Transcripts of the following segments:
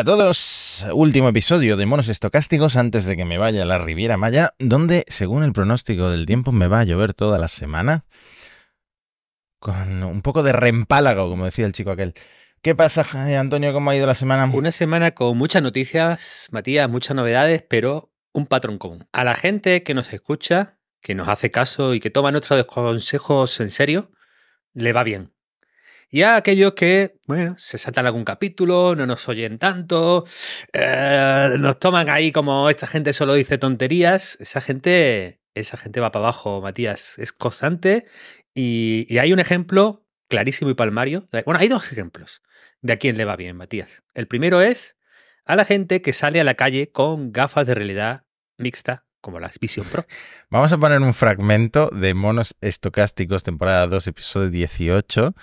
a todos, último episodio de Monos Estocásticos antes de que me vaya a la Riviera Maya, donde, según el pronóstico del tiempo, me va a llover toda la semana. Con un poco de reempálago, como decía el chico aquel. ¿Qué pasa, Antonio? ¿Cómo ha ido la semana? Una semana con muchas noticias, Matías, muchas novedades, pero un patrón común. A la gente que nos escucha, que nos hace caso y que toma nuestros consejos en serio, le va bien. Y a aquellos que, bueno, se saltan algún capítulo, no nos oyen tanto, eh, nos toman ahí como esta gente solo dice tonterías, esa gente, esa gente va para abajo, Matías. Es constante y, y hay un ejemplo clarísimo y palmario. Bueno, hay dos ejemplos de a quién le va bien, Matías. El primero es a la gente que sale a la calle con gafas de realidad mixta como las Vision Pro. Vamos a poner un fragmento de Monos Estocásticos, temporada 2, episodio 18,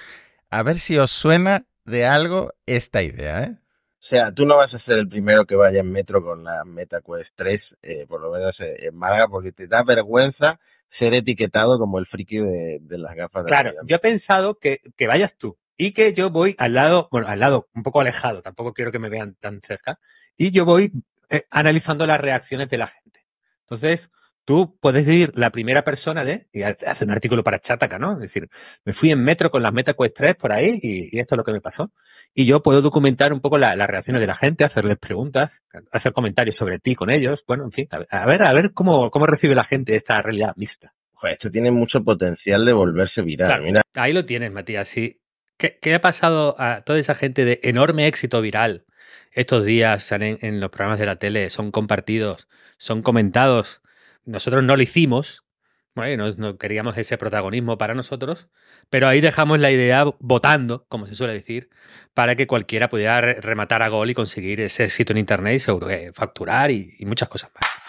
a ver si os suena de algo esta idea, ¿eh? O sea, tú no vas a ser el primero que vaya en metro con la MetaQuest 3, eh, por lo menos en Málaga, porque te da vergüenza ser etiquetado como el friki de, las gafas de Claro, yo he pensado que, que vayas tú y que yo voy al lado, bueno, al lado, un poco alejado, tampoco quiero que me vean tan cerca, y yo voy eh, analizando las reacciones de la gente. Entonces, tú puedes ir la primera persona de, y hacer un artículo para Chataca, ¿no? Es decir, me fui en metro con las MetaQuest 3 por ahí y, esto es lo que me pasó. Y yo puedo documentar un poco las reacciones de la gente, hacerles preguntas, hacer comentarios sobre ti con ellos. Bueno, en fin, a ver, a ver cómo, cómo recibe la gente esta realidad mixta. Joder, esto tiene mucho potencial de volverse viral. Mira. Ahí lo tienes, Matías. Sí. ¿Qué, ¿Qué, ha pasado a toda esa gente de enorme éxito viral? Estos días salen en los programas de la tele, son compartidos, son comentados nosotros no lo hicimos, no, queríamos ese protagonismo para nosotros, pero ahí dejamos la idea votando, como se suele decir, para que cualquiera pudiera rematar a gol y conseguir ese éxito en Internet y seguro facturar y muchas cosas más.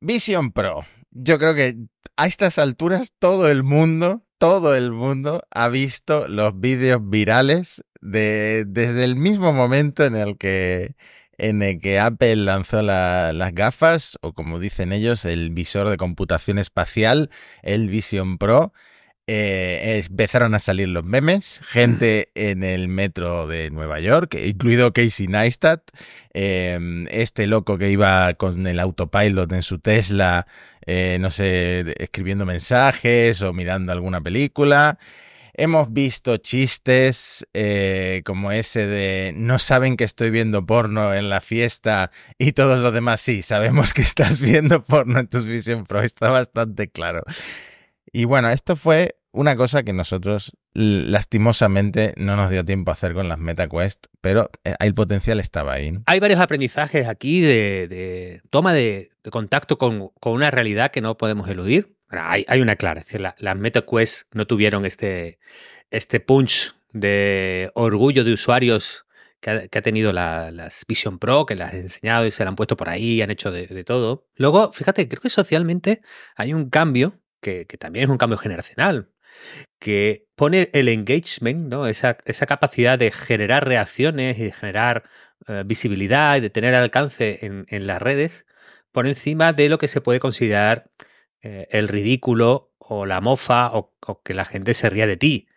Vision Pro. Yo creo que a estas alturas todo el mundo, todo el mundo ha visto los vídeos virales de, desde el mismo momento en el que, en el que Apple lanzó las gafas, o como dicen ellos, el visor de computación espacial, el Vision Pro. Eh, empezaron a salir los memes, gente en el metro de Nueva York, incluido Casey Neistat, em, este loco que iba con el autopilot en su Tesla, eh, no sé, escribiendo mensajes o mirando alguna película. Hemos visto chistes eh, como ese de no saben que estoy viendo porno en la fiesta y todos los demás sí, sabemos que estás viendo porno en tu Vision Pro, está bastante claro. Y bueno, esto fue una cosa que nosotros lastimosamente no nos dio tiempo a hacer con las MetaQuest, pero eh, el potencial estaba ahí. Hay varios aprendizajes aquí de, toma de, contacto con, una realidad que no podemos eludir. hay, una clara, es decir, las MetaQuest no tuvieron este, este punch de orgullo de usuarios que ha, tenido las Vision Pro, que las han enseñado y se la han puesto por ahí, han hecho de, todo. Luego, fíjate, creo que socialmente hay un cambio que, también es un cambio generacional que pone el engagement, ¿no? esa, esa capacidad de generar reacciones y de generar eh, visibilidad y de tener alcance en, en, las redes por encima de lo que se puede considerar eh, el ridículo o la mofa o, que la gente se ría de ti.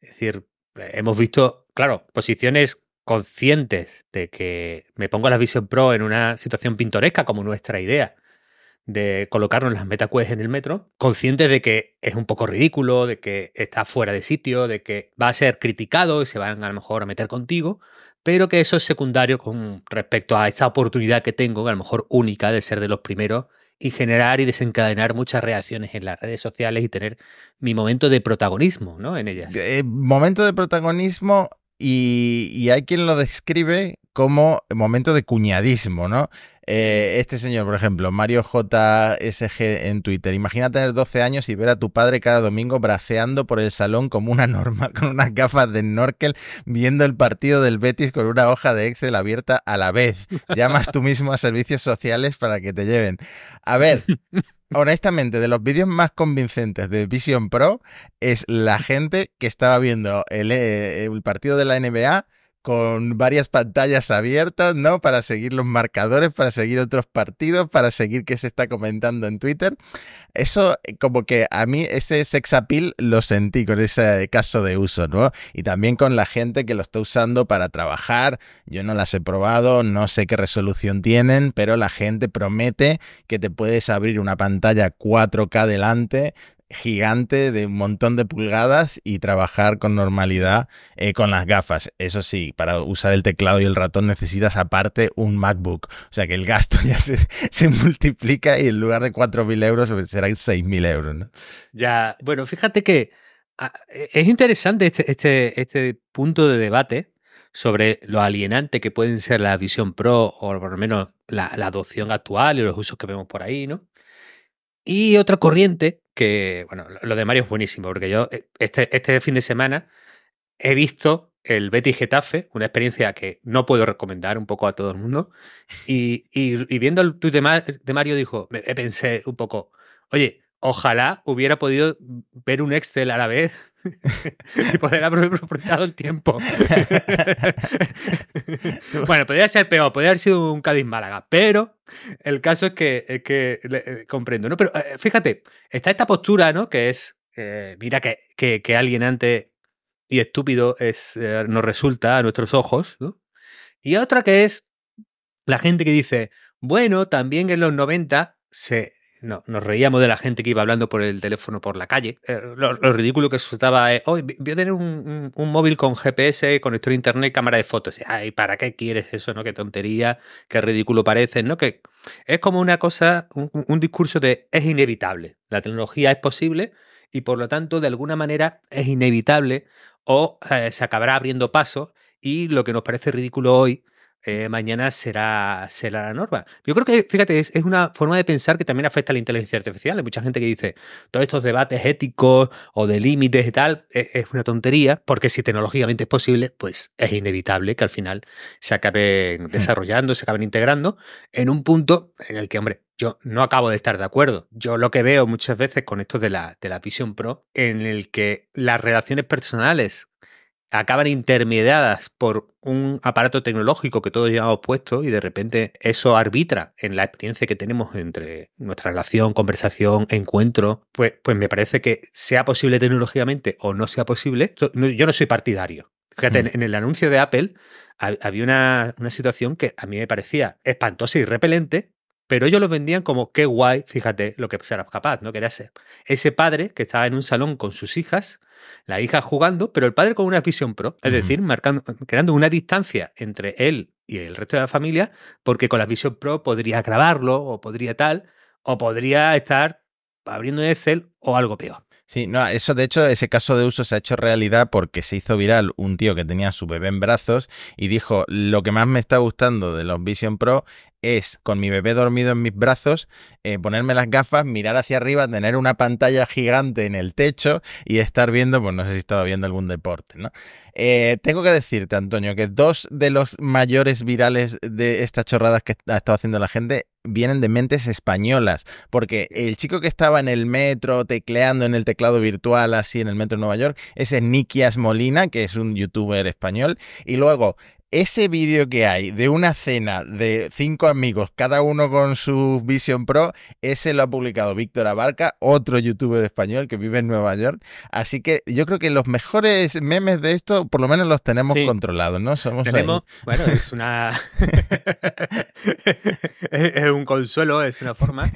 Es decir, hemos visto, claro, posiciones conscientes de que me pongo la Vision Pro en una situación pintoresca como nuestra idea de colocarnos las MetaQuest en el metro, conscientes de que es un poco ridículo, de que está fuera de sitio, de que va a ser criticado y se van a lo mejor a meter contigo, pero que eso es secundario con respecto a esta oportunidad que tengo, a lo mejor única, de ser de los primeros y generar y desencadenar muchas reacciones en las redes sociales y tener mi momento de protagonismo ¿no? en ellas. Eh, momento de protagonismo y, y, hay quien lo describe como momento de cuñadismo, ¿no? Eh, este señor, por ejemplo, Mario JSG en Twitter. Imagina tener 12 años y ver a tu padre cada domingo braceando por el salón como una norma, con unas gafas de snorkel, viendo el partido del Betis con una hoja de Excel abierta a la vez. Llamas tú mismo a servicios sociales para que te lleven. A ver, honestamente, de los vídeos más convincentes de Vision Pro es la gente que estaba viendo el, eh, el partido de la NBA con varias pantallas abiertas, ¿no? Para seguir los marcadores, para seguir otros partidos, para seguir qué se está comentando en Twitter. Eso, eh, como que a mí ese sex appeal lo sentí con ese caso de uso, ¿no? Y también con la gente que lo está usando para trabajar. Yo no las he probado, no sé qué resolución tienen, pero la gente promete que te puedes abrir una pantalla 4K delante gigante de un montón de pulgadas y trabajar con normalidad eh, con las gafas. Eso sí, para usar el teclado y el ratón necesitas aparte un MacBook. O sea que el gasto ya se, se multiplica y en lugar de 4.000 euros pues serán 6.000 euros. Ya, bueno, fíjate que ah, e, es interesante este, este, este punto de debate sobre lo alienante que pueden ser la Vision Pro o por lo menos la, la adopción actual y los usos que vemos por ahí, ¿no? Y otra corriente que, bueno, lo de Mario es buenísimo, porque yo eh, este, este fin de semana he visto el Betty Getafe, una experiencia que no puedo recomendar un poco a todo el mundo. Y, viendo el tuit de, Mario, dijo, me, pensé un poco, oye, ojalá hubiera podido ver un Excel a la vez y poder haber aprovechado el tiempo. bueno, podría ser peor, podría haber sido un Cádiz Málaga, pero el caso es que, que eh, comprendo, ¿no? Pero eh, fíjate, está esta postura, ¿no? Que es, eh, mira que, que, alguien antes y estúpido es, nos resulta a nuestros ojos, ¿no? Y otra que es la gente que dice, bueno, también en los 90 se no, nos reíamos de la gente que iba hablando por el teléfono por la calle. Eh, lo, ridículo que resultaba es, hoy voy a tener un, móvil con GPS, conector a internet, cámara de fotos. Ay, ¿para qué quieres eso? ¿No? Qué tontería, qué ridículo parece, ¿no? Que es como una cosa, un, discurso de es inevitable. La tecnología es posible y por lo tanto, de alguna manera, es inevitable o eh, se acabará abriendo paso. Y lo que nos parece ridículo hoy eh, mañana será, será la norma. Yo creo que, fíjate, es, una forma de pensar que también afecta a la inteligencia artificial. Hay mucha gente que dice, todos estos debates éticos o de límites y tal, es, es, una tontería, porque si tecnológicamente es posible, pues es inevitable que al final se acaben desarrollando, se acaben integrando en un punto en el que, hombre, yo no acabo de estar de acuerdo. Yo lo que veo muchas veces con esto de la, de la Vision Pro, en el que las relaciones personales acaban intermediadas por un aparato tecnológico que todos llevamos puesto y de repente eso arbitra en la experiencia que tenemos entre nuestra relación, conversación, encuentro, pues, pues me parece que sea posible tecnológicamente o no sea posible, yo no soy partidario. Fíjate, mm. en, el anuncio de Apple había una, una situación que a mí me parecía espantosa y repelente, pero ellos lo vendían como qué guay, fíjate lo que será capaz, ¿no? Que era ese, ese padre que estaba en un salón con sus hijas, la hija jugando, pero el padre con una visión pro, es decir, marcando, creando una distancia entre él y el resto de la familia, porque con la visión pro podría grabarlo o podría tal, o podría estar abriendo un Excel o algo peor. Sí, no, eso de hecho, ese caso de uso se ha hecho realidad porque se hizo viral un tío que tenía su bebé en brazos y dijo, lo que más me está gustando de los Vision Pro es con mi bebé dormido en mis brazos, eh, ponerme las gafas, mirar hacia arriba, tener una pantalla gigante en el techo y estar viendo, pues no sé si estaba viendo algún deporte, ¿no? Eh, tengo que decirte, Antonio, que dos de los mayores virales de estas chorradas que ha estado haciendo la gente vienen de mentes españolas, porque el chico que estaba en el metro tecleando en el teclado virtual así en el metro de Nueva York, ese es Nikias Molina, que es un youtuber español, y luego ese vídeo que hay de una cena de cinco amigos, cada uno con su Vision Pro, ese lo ha publicado Víctor Abarca, otro youtuber español que vive en Nueva York. Así que yo creo que los mejores memes de esto, por lo menos los tenemos controlados, ¿no? Somos tenemos, bueno, es una. es un consuelo, es una forma.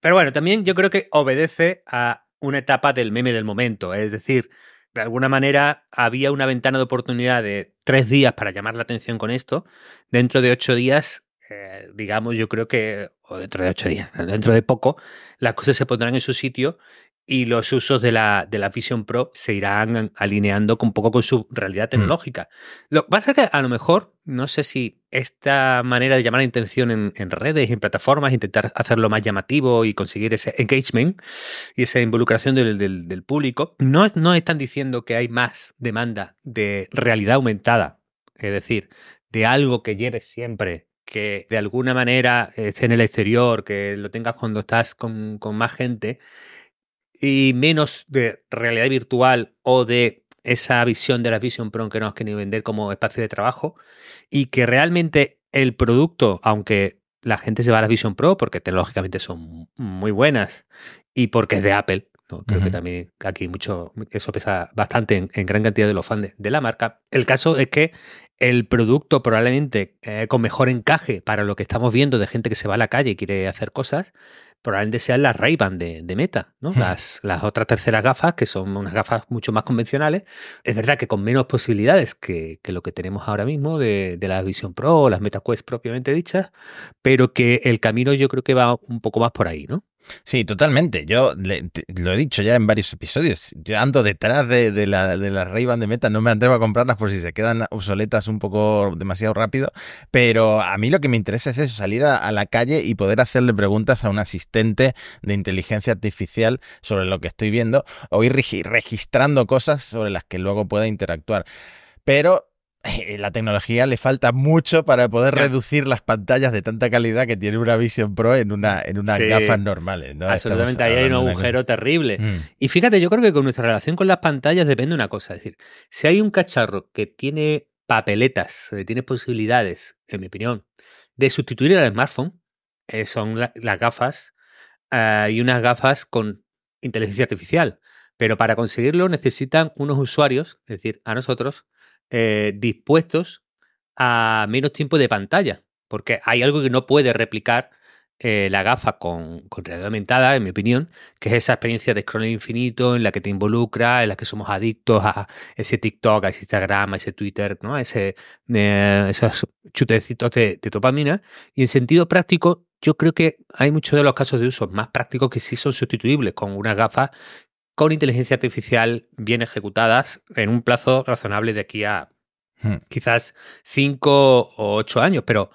pero bueno, también yo creo que obedece a una etapa del meme del momento. Es decir, de alguna manera había una ventana de oportunidad de tres días para llamar la atención con esto. Dentro de ocho días, eh, digamos, yo creo que, o dentro de ocho días, dentro de poco, las cosas se pondrán en su sitio y los usos de la, de la Vision Pro se irán alineando un poco con su realidad mm. tecnológica. Lo que pasa es que a lo mejor, no sé si esta manera de llamar la atención en, redes y en plataformas, intentar hacerlo más llamativo y conseguir ese engagement y esa involucración del, público, no, no están diciendo que hay más demanda de realidad aumentada, es decir, de algo que lleves siempre que de alguna manera esté en el exterior, que lo tengas cuando estás con, con más gente, y menos de realidad virtual o de esa visión de la Vision Pro que nos has querido vender como espacio de trabajo y que realmente el producto, aunque la gente se va a la Vision Pro porque tecnológicamente son muy buenas y porque es de Apple, creo que también aquí mucho, eso pesa bastante en, gran cantidad de los fans de, la marca. El caso es que el producto probablemente eh, con mejor encaje para lo que estamos viendo de gente que se va a la calle y quiere hacer cosas, probablemente sean las Ray-Ban de, Meta, ¿no? Hmm. Las, las otras terceras gafas, que son unas gafas mucho más convencionales. Es verdad que con menos posibilidades que, lo que tenemos ahora mismo de, de la Vision Pro o las Meta Quest propiamente dichas, pero que el camino yo creo que va un poco más por ahí, ¿no? Sí, totalmente. Yo lo he dicho ya en varios episodios. Yo ando detrás de, de la, de las ray de Meta, no me atrevo a comprarlas por si se quedan obsoletas un poco demasiado rápido. Pero a mí lo que me interesa es eso, salir a, la calle y poder hacerle preguntas a un asistente de inteligencia artificial sobre lo que estoy viendo o ir registrando cosas sobre las que luego pueda interactuar. Pero la tecnología le falta mucho para poder reducir las pantallas de tanta calidad que tiene una Vision Pro en una en unas gafas normales. ¿no? Absolutamente, ahí hay un agujero terrible. Mm. Y fíjate, yo creo que con nuestra relación con las pantallas depende una cosa. Es decir, si hay un cacharro que tiene papeletas, que tiene posibilidades, en mi opinión, de sustituir al smartphone, eh, son las gafas y unas gafas con inteligencia artificial. Pero para conseguirlo necesitan unos usuarios, es decir, a nosotros, eh, dispuestos a menos tiempo de pantalla, porque hay algo que no puede replicar eh, la gafa con, realidad aumentada, en mi opinión, que es esa experiencia de scroll infinito en la que te involucra, en la que somos adictos a ese TikTok, a ese Instagram, a ese Twitter, ¿no? a ese, eh, esos chutecitos de, de, dopamina. Y en sentido práctico, yo creo que hay muchos de los casos de uso más prácticos que sí son sustituibles con una gafa con inteligencia artificial bien ejecutadas en un plazo razonable de aquí a hmm. quizás cinco o ocho años, pero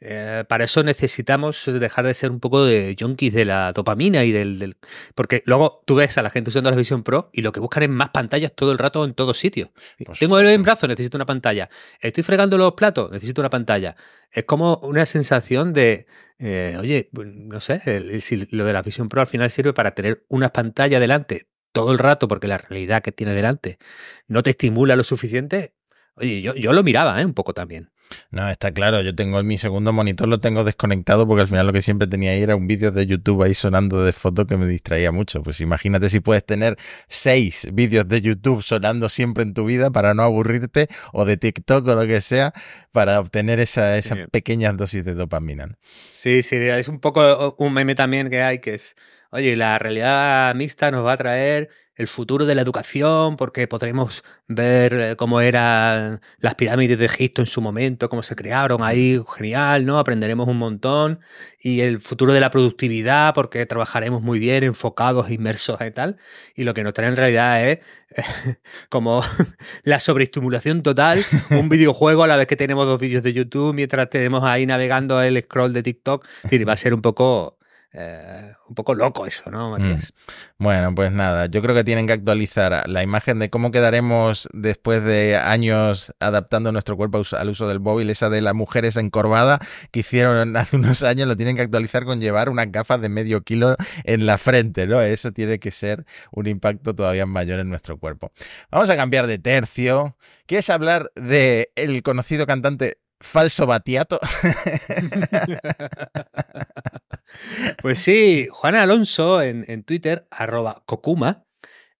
eh, para eso necesitamos dejar de ser un poco de junkies de la dopamina y del, Porque luego tú ves a la gente usando la Vision Pro y lo que buscan es más pantallas todo el rato en todos sitios. Tengo el en brazo, necesito una pantalla. Estoy fregando los platos, necesito una pantalla. Es como una sensación de, eh, oye, pues, no sé, si lo de la Vision Pro al final sirve para tener una pantalla delante todo el rato porque la realidad que tiene delante no te estimula lo suficiente, oye, yo, yo lo miraba ¿eh? un poco también. No, está claro, yo tengo mi segundo monitor, lo tengo desconectado porque al final lo que siempre tenía ahí era un vídeo de YouTube ahí sonando de foto que me distraía mucho. Pues imagínate si puedes tener seis vídeos de YouTube sonando siempre en tu vida para no aburrirte o de TikTok o lo que sea para obtener esa, esas pequeñas dosis de dopamina. Sí, sí, es un poco un meme también que hay que es oye, la realidad mixta nos va a traer el futuro de la educación, porque podremos ver eh, cómo eran las pirámides de Egipto en su momento, cómo se crearon ahí, genial, ¿no? Aprenderemos un montón. Y el futuro de la productividad, porque trabajaremos muy bien, enfocados, inmersos y tal. Y lo que nos trae en realidad es como la sobreestimulación total, un videojuego a la vez que tenemos dos vídeos de YouTube, mientras tenemos ahí navegando el scroll de TikTok. Y va a ser un poco eh, un poco loco eso, ¿no, mm. Matías? Bueno, pues nada, yo creo que tienen que actualizar la imagen de cómo quedaremos después de años adaptando nuestro cuerpo al uso del móvil, esa de las mujeres encorvada que hicieron hace unos años, lo tienen que actualizar con llevar unas gafas de medio kilo en la frente, ¿no? Eso tiene que ser un impacto todavía mayor en nuestro cuerpo. Vamos a cambiar de tercio. ¿Quieres hablar del el conocido cantante falso batiato. pues sí, Juan Alonso en, Twitter, arroba Kokuma,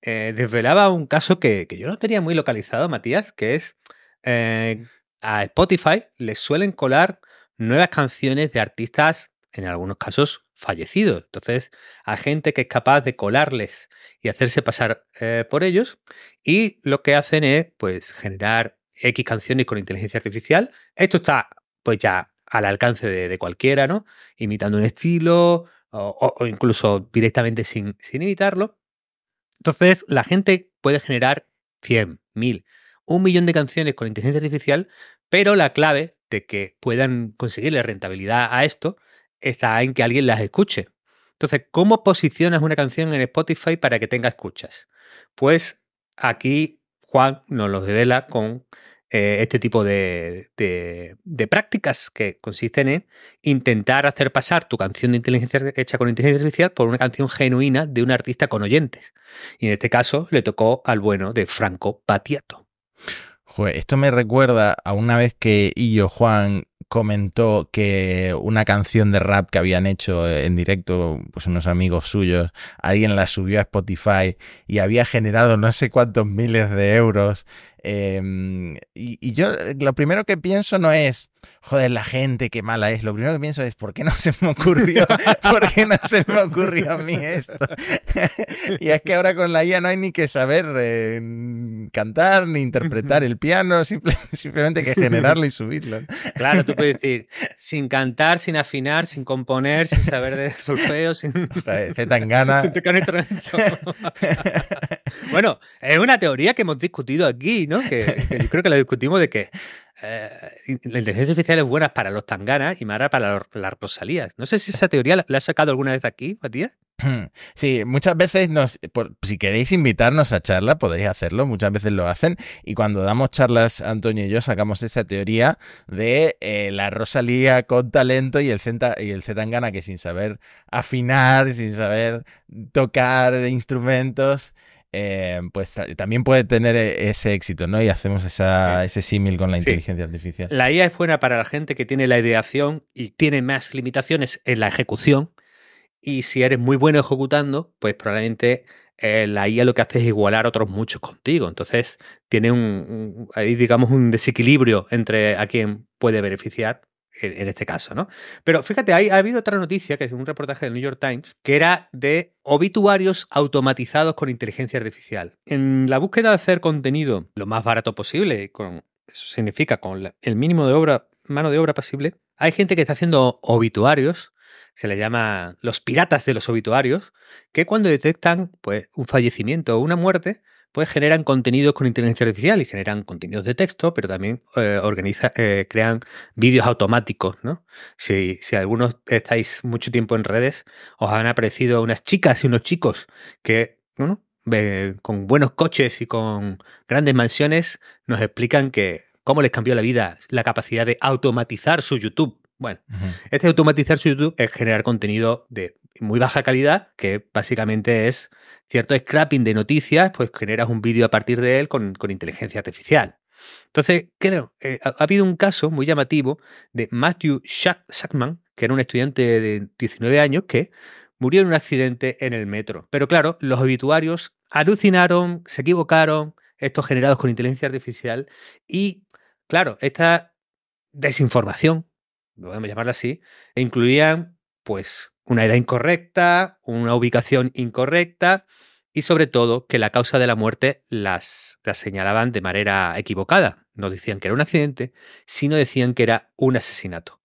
eh, desvelaba un caso que, yo no tenía muy localizado, Matías, que es eh, a Spotify le suelen colar nuevas canciones de artistas, en algunos casos, fallecidos. Entonces, hay gente que es capaz de colarles y hacerse pasar eh, por ellos, y lo que hacen es, pues, generar X canciones con inteligencia artificial. Esto está, pues ya al alcance de, cualquiera, ¿no? Imitando un estilo o, incluso directamente sin, sin imitarlo. Entonces, la gente puede generar 100, 1000, un millón de canciones con inteligencia artificial, pero la clave de que puedan conseguirle rentabilidad a esto está en que alguien las escuche. Entonces, ¿cómo posicionas una canción en Spotify para que tenga escuchas? Pues aquí Juan nos lo devela con eh, este tipo de, prácticas que consisten en intentar hacer pasar tu canción de inteligencia hecha con inteligencia artificial por una canción genuina de un artista con oyentes. Y en este caso le tocó al bueno de Franco Battiato. esto me recuerda a una vez que Illo Juan comentó que una canción de rap que habían hecho en directo, pues unos amigos suyos, alguien la subió a Spotify y había generado no sé cuántos miles de euros Em, y, yo eh, lo primero que pienso no es, joder, la gente, qué mala es. Lo primero que pienso es, ¿por qué no se me ocurrió? ¿Por qué no se me ocurrió a mí esto? y es que ahora con la IA no hay ni que saber eh, cantar ni interpretar el piano, simplemente que generarlo y subirlo. Claro, tú puedes decir, sin cantar, sin afinar, sin componer, sin saber de solfeo, sin... gana. sin bueno, es una teoría que hemos discutido aquí, ¿no? Que, yo creo que la discutimos de que eh, la inteligencia artificial es buena para los tanganas y mala para las rosalías. No sé si esa teoría la, has sacado alguna vez aquí, Matías. Sí, muchas veces nos, si queréis invitarnos a charla, podéis hacerlo, muchas veces lo hacen. Y cuando damos charlas, Antonio y yo sacamos esa teoría de eh, la Rosalía con talento y el, Zeta, y el Zetangana que sin saber afinar, sin saber tocar instrumentos, eh, pues también puede tener e-, ese éxito, ¿no? Y hacemos ese símil con la inteligencia artificial. La IA es buena para la gente que tiene la ideación y tiene más limitaciones en la ejecución. Y si eres muy bueno ejecutando, pues probablemente eh, la IA lo que hace es igualar a otros muchos contigo. Entonces tiene un, ahí digamos un desequilibrio entre a quien puede beneficiar en, este caso, ¿no? Pero fíjate, ha habido otra noticia, que es un reportaje del New York Times, que era de obituarios automatizados con inteligencia artificial. En la búsqueda de hacer contenido lo más barato posible, con, eso significa con el mínimo de obra, mano de obra posible, hay gente que está haciendo obituarios, se le llama los piratas de los obituarios, que cuando detectan pues, un fallecimiento o una muerte, pues generan contenidos con inteligencia artificial y generan contenidos de texto, pero también eh, eh, crean vídeos automáticos, ¿no? Si, si algunos estáis mucho tiempo en redes, os han aparecido unas chicas y unos chicos que, con buenos coches y con grandes mansiones, nos explican que cómo les cambió la vida la capacidad de automatizar su YouTube. Bueno, este automatizar su YouTube es generar contenido de muy baja calidad, que básicamente es cierto scrapping de noticias, pues generas un vídeo a partir de él con, inteligencia artificial. Entonces, creo, eh, ha, habido un caso muy llamativo de Matthew Sackman, que era un estudiante de 19 años que murió en un accidente en el metro. Pero claro, los obituarios alucinaron, se equivocaron, estos generados con inteligencia artificial, y claro, esta desinformación, podemos llamarla así, incluían pues una edad incorrecta, una ubicación incorrecta y sobre todo que la causa de la muerte las, señalaban de manera equivocada. No decían que era un accidente, sino decían que era un asesinato.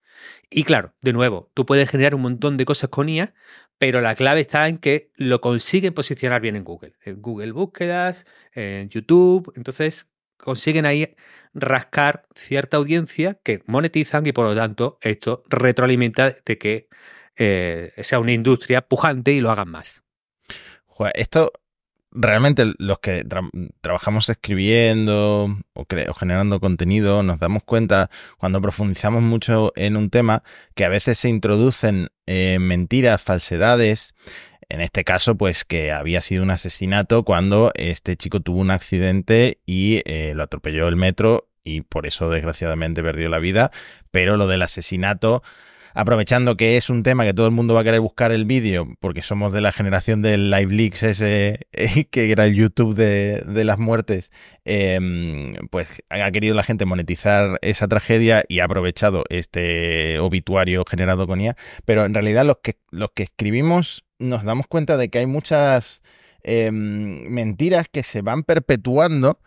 Y claro, de nuevo, tú puedes generar un montón de cosas con IA, pero la clave está en que lo consiguen posicionar bien en Google. En Google Búsquedas, en YouTube. Entonces consiguen ahí rascar cierta audiencia que monetizan y por lo tanto esto retroalimenta de que eh, sea una industria pujante y lo hagan más. Esto realmente los que trabajamos escribiendo o, generando contenido nos damos cuenta cuando profundizamos mucho en un tema que a veces se introducen eh, mentiras, falsedades. En este caso, pues que había sido un asesinato cuando este chico tuvo un accidente y eh, lo atropelló el metro y por eso desgraciadamente perdió la vida. Pero lo del asesinato aprovechando que es un tema que todo el mundo va a querer buscar el vídeo, porque somos de la generación del Live Leaks, ese que era el YouTube de, las muertes, em, pues ha querido la gente monetizar esa tragedia y ha aprovechado este obituario generado con IA. Pero en realidad los que, los que escribimos nos damos cuenta de que hay muchas em, mentiras que se van perpetuando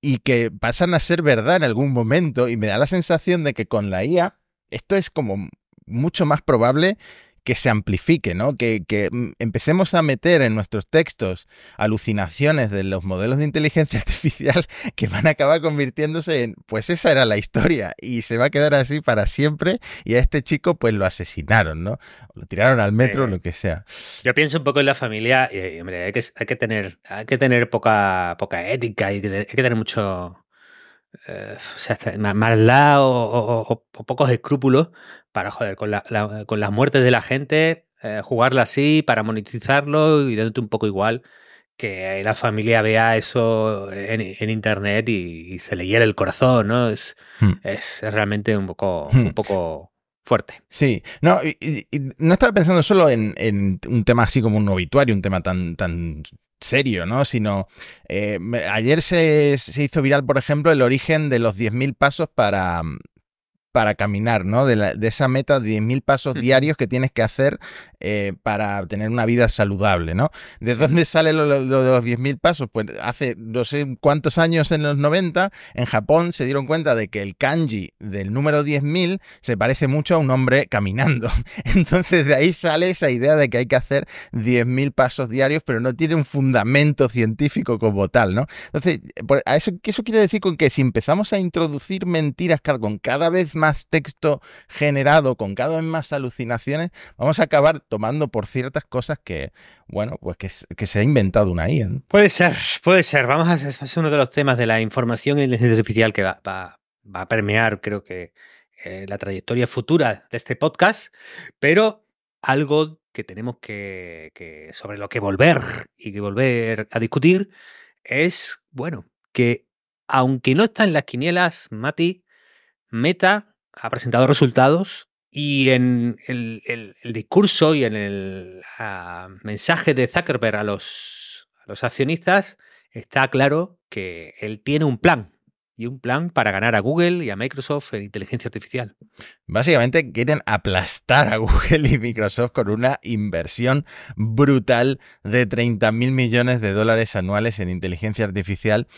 y que pasan a ser verdad en algún momento y me da la sensación de que con la IA esto es como mucho más probable que se amplifique, ¿no? Que, mm, empecemos a meter en nuestros textos alucinaciones de los modelos de inteligencia artificial que van a acabar convirtiéndose en, pues esa era la historia y se va a quedar así para siempre y a este chico pues lo asesinaron, ¿no? lo tiraron al metro, lo que sea. Yo pienso un poco en la familia y, hombre, hay que, hay que tener, hay que tener poca, poca ética y hay que tener mucho eh, o sea, maldad o, pocos escrúpulos para joder con, con las muertes de la gente, eh, jugarla así para monetizarlo y dándote un poco igual que la familia vea eso en, internet y, se le hiere el corazón, ¿no? Es, hmm. es realmente un poco, un hmm. poco fuerte. Sí, no, no estaba pensando solo en, un tema así como un obituario, un tema tan, tan serio, ¿no? Sino, eh, ayer se, se, hizo viral, por ejemplo, el origen de los 10.000 pasos para, para caminar, ¿no? De, la, de esa meta de 10.000 pasos diarios que tienes que hacer eh, para tener una vida saludable, ¿no? ¿De dónde sale lo, de los 10.000 pasos? Pues hace no sé cuántos años en los 90, en Japón se dieron cuenta de que el kanji del número 10.000 se parece mucho a un hombre caminando. Entonces de ahí sale esa idea de que hay que hacer 10.000 pasos diarios, pero no tiene un fundamento científico como tal, ¿no? Entonces, ¿a eso, ¿qué eso quiere decir con que si empezamos a introducir mentiras con cada vez más texto generado, con cada vez más alucinaciones, vamos a acabar tomando por ciertas cosas que, bueno, pues que, se ha inventado una IA. Puede ser, puede ser. Vamos a hacer uno de los temas de la información y la inteligencia artificial que va, a permear, creo que, eh, la trayectoria futura de este podcast, pero algo que tenemos que, que, sobre lo que volver y que volver a discutir es, bueno, que aunque no está en las quinielas, Mati, Meta ha presentado resultados y en el, discurso y en el ah, mensaje de Zuckerberg a los, a los accionistas está claro que él tiene un plan y un plan para ganar a Google y a Microsoft en inteligencia artificial. Básicamente quieren aplastar a Google y Microsoft con una inversión brutal de 30 mil millones de dólares anuales en inteligencia artificial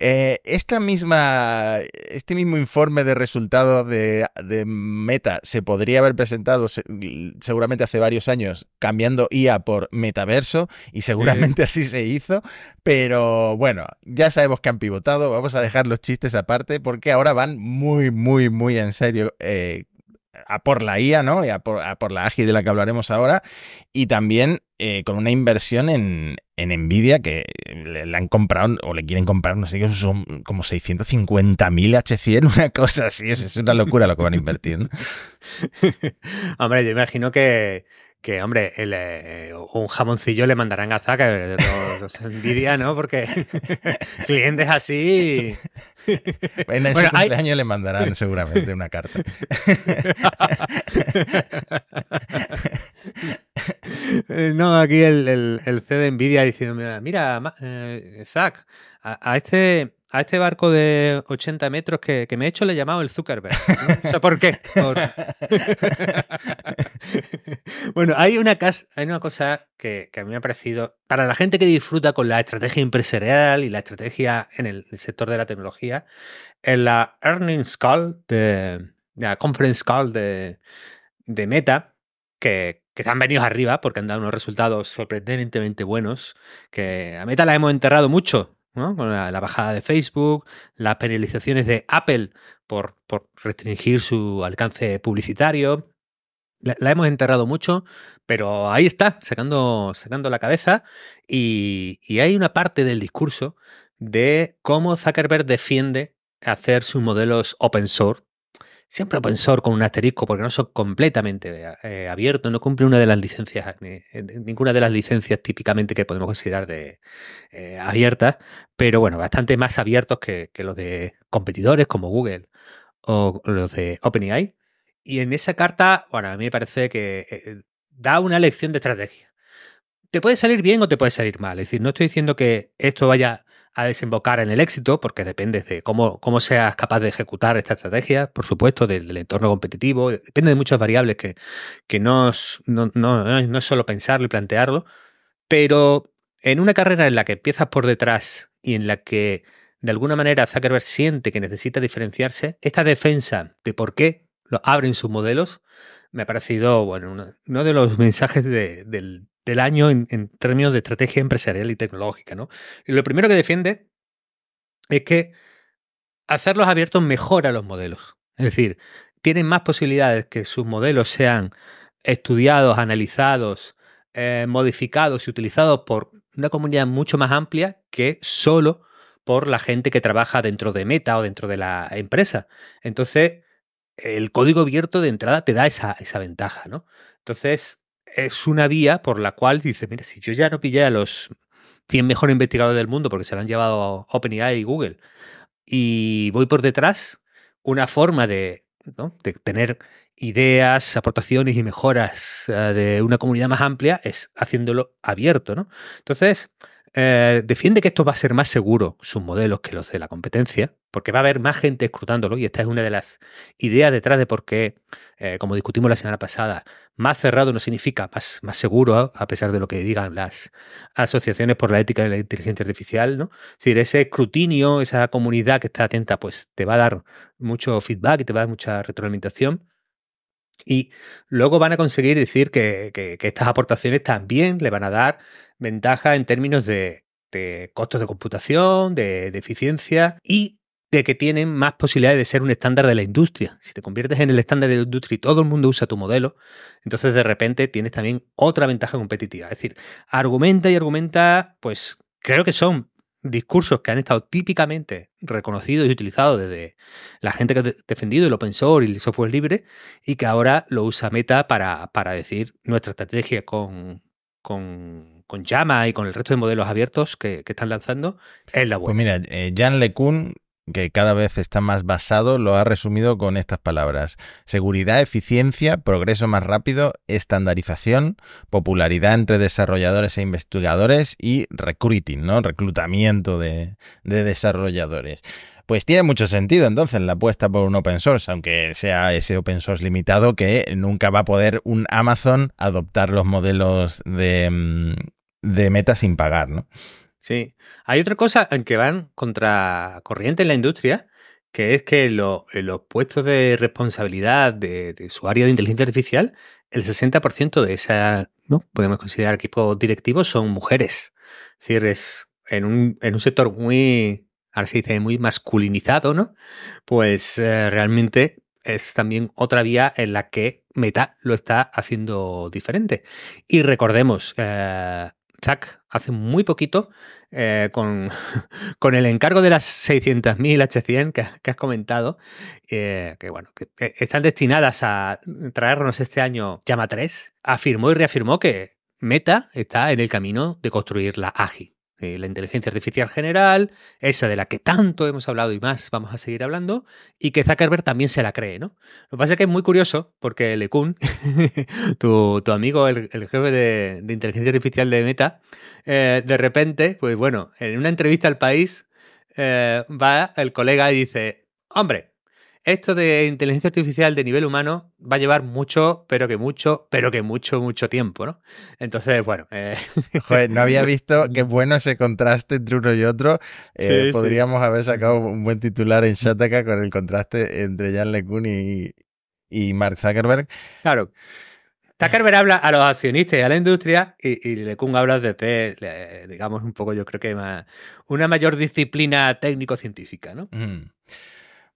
eh, esta misma, este mismo informe de resultados de, Meta se podría haber presentado seguramente hace varios años cambiando IA por metaverso y seguramente así se hizo, pero bueno, ya sabemos que han pivotado, vamos a dejar los chistes aparte porque ahora van muy, muy, muy en serio eh, a por la IA, ¿no? Y a por, la AGI de la que hablaremos ahora. Y también eh, con una inversión en, en Nvidia que le, han comprado o le quieren comprar, no sé qué, son como 650.000 H100, una cosa así. Es, una locura lo que van a invertir. ¿no? Hombre, yo imagino que que, hombre, eh, un jamoncillo le mandarán a Zaka, de los, envidia, ¿no? Porque clientes así. En su cumpleaños le mandarán seguramente una carta. Eh, no, aquí el, el, el C de Nvidia diciendo, mira, mira eh, a, este a este barco de 80 metros que, me he hecho le he llamado el Zuckerberg. ¿no? ¿por qué? bueno, hay una, cosa que, a mí me ha parecido, para la gente que disfruta con la estrategia empresarial y la estrategia en el, sector de la tecnología, en la earnings call, de, la conference call de, Meta, que, que han venido arriba porque han dado unos resultados sorprendentemente buenos, que a Meta la hemos enterrado mucho con la, bajada de Facebook, las penalizaciones de Apple por, por restringir su alcance publicitario. La, hemos enterrado mucho, pero ahí está, sacando, sacando la cabeza. Y, y hay una parte del discurso de cómo Zuckerberg defiende hacer sus modelos open source siempre open con un asterisco porque no son completamente eh, abiertos, no cumple una de las licencias, eh, ninguna de las licencias típicamente que podemos considerar de eh, abiertas, pero bueno, bastante más abiertos que, los de competidores como Google o los de OpenAI. Y en esa carta, bueno, a mí me parece que da una lección de estrategia. Te puede salir bien o te puede salir mal. Es decir, no estoy diciendo que esto vaya a desembocar en el éxito, porque depende de cómo, cómo seas capaz de ejecutar esta estrategia, por supuesto, del, entorno competitivo, depende de muchas variables que, que no, no, no, no es solo pensarlo y plantearlo, pero en una carrera en la que empiezas por detrás y en la que de alguna manera Zuckerberg siente que necesita diferenciarse, esta defensa de por qué lo abren sus modelos me ha parecido bueno, uno, de los mensajes del, del año en, términos de estrategia empresarial y tecnológica. ¿no? Y lo primero que defiende es que hacerlos abiertos mejora los modelos. Es decir, tienen más posibilidades que sus modelos sean estudiados, analizados, eh, modificados y utilizados por una comunidad mucho más amplia que solo por la gente que trabaja dentro de Meta o dentro de la empresa. Entonces, el código abierto de entrada te da esa, esa ventaja, ¿no? Entonces, es una vía por la cual dice, mira, si yo ya no pillé a los 100 mejores investigadores del mundo porque se lo han llevado OpenAI y Google y voy por detrás, una forma de, de tener ideas, aportaciones y mejoras eh, de una comunidad más amplia es haciéndolo abierto, ¿no? Entonces, eh, defiende que esto va a ser más seguro, sus modelos, que los de la competencia, porque va a haber más gente escrutándolo y esta es una de las ideas detrás de por qué, eh, como discutimos la semana pasada, más cerrado no significa más, más seguro, a pesar de lo que digan las asociaciones por la ética de la inteligencia artificial, ¿no? Es decir, ese escrutinio, esa comunidad que está atenta, pues te va a dar mucho feedback y te va a dar mucha retroalimentación. Y luego van a conseguir decir que, estas aportaciones también le van a dar ventaja en términos de, costos de computación, de, eficiencia y de que tienen más posibilidades de ser un estándar de la industria. Si te conviertes en el estándar de la industria y todo el mundo usa tu modelo, entonces de repente tienes también otra ventaja competitiva. Es decir, argumenta y argumenta, pues creo que son discursos que han estado típicamente reconocidos y utilizados desde la gente que ha defendido el open source y el software libre y que ahora lo usa Meta para, para decir nuestra estrategia con, con, con Llama y con el resto de modelos abiertos que, están lanzando es la pues buena. Pues mira, eh, Jan LeCun que cada vez está más basado, lo ha resumido con estas palabras. Seguridad, eficiencia, progreso más rápido, estandarización, popularidad entre desarrolladores e investigadores y recruiting, ¿no? Reclutamiento de, desarrolladores. Pues tiene mucho sentido entonces la apuesta por un open source, aunque sea ese open source limitado que nunca va a poder un Amazon adoptar los modelos de, mm, de meta sin pagar, ¿no? Sí. Hay otra cosa en que van contra corriente en la industria, que es que en los puestos de responsabilidad de, su área de inteligencia artificial, el 60% de esa, ¿no? Podemos considerar equipos directivos son mujeres. Es decir, es en un, en un sector muy, ahora se dice, muy masculinizado, ¿no? Pues eh, realmente es también otra vía en la que Meta lo está haciendo diferente. Y recordemos, eh, Zack hace muy poquito eh, con, el encargo de las 600.000 H100 que, has comentado, eh, que bueno, que están destinadas a traernos este año Llama 3, afirmó y reafirmó que Meta está en el camino de construir la AGI. La inteligencia artificial general, esa de la que tanto hemos hablado y más vamos a seguir hablando, y que Zuckerberg también se la cree, ¿no? Lo que pasa es que es muy curioso porque Lekun, tu, tu amigo, el, jefe de, inteligencia artificial de Meta, eh, de repente, pues bueno, en una entrevista al país, eh, va el colega y dice, hombre, esto de inteligencia artificial de nivel humano va a llevar mucho, pero que mucho, pero que mucho, mucho tiempo, ¿no? Entonces, bueno. Eh... Joder, no había visto qué bueno ese contraste entre uno y otro. Eh, podríamos haber sacado un buen titular en Shataka con el contraste entre Jan LeCun y, y Mark Zuckerberg. Claro. Zuckerberg habla a los accionistas y a la industria y, y LeCun habla de, digamos, un poco, yo creo que más, una mayor disciplina técnico-científica, ¿no?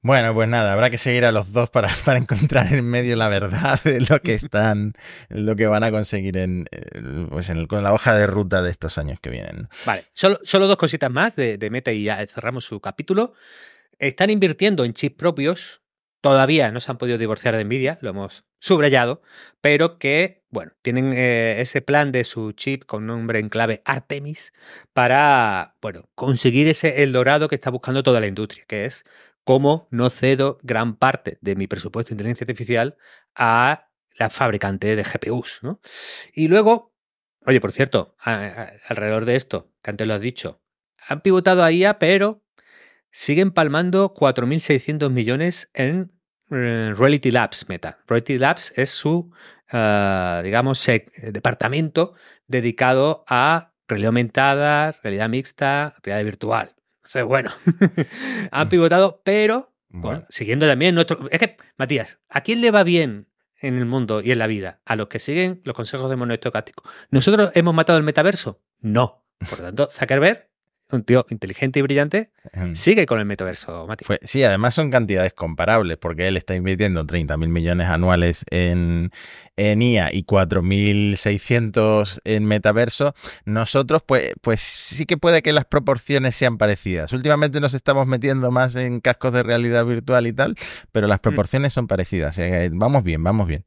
Bueno, pues nada, habrá que seguir a los dos para, para, encontrar en medio la verdad de lo que están, lo que van a conseguir en, pues en con la hoja de ruta de estos años que vienen. Vale, solo, solo dos cositas más de, de Meta y ya cerramos su capítulo. Están invirtiendo en chips propios. Todavía no se han podido divorciar de Nvidia, lo hemos subrayado, pero que, bueno, tienen eh, ese plan de su chip con nombre en clave Artemis para, bueno, conseguir ese el dorado que está buscando toda la industria, que es cómo no cedo gran parte de mi presupuesto de inteligencia artificial a la fabricante de GPUs. ¿no? Y luego, oye, por cierto, alrededor de esto, que antes lo has dicho, han pivotado a IA, pero siguen palmando 4.600 millones en eh, Reality Labs Meta. Reality Labs es su, uh, digamos, departamento dedicado a realidad aumentada, realidad mixta, realidad virtual bueno, han pivotado, pero siguiendo también nuestro... Es que, Matías, ¿a quién le va bien en el mundo y en la vida? A los que siguen los consejos de monoestocástico. ¿Nosotros hemos matado el metaverso? No. Por lo tanto, Zuckerberg un tío inteligente y brillante, Em, sigue con el metaverso, Mati. Sí, además son cantidades comparables, porque él está invirtiendo 30 mil millones anuales en, en IA y 4.600 en metaverso. Nosotros, pues, pues sí que puede que las proporciones sean parecidas. Últimamente nos estamos metiendo más en cascos de realidad virtual y tal, pero las proporciones son parecidas. Sea que vamos bien, vamos bien.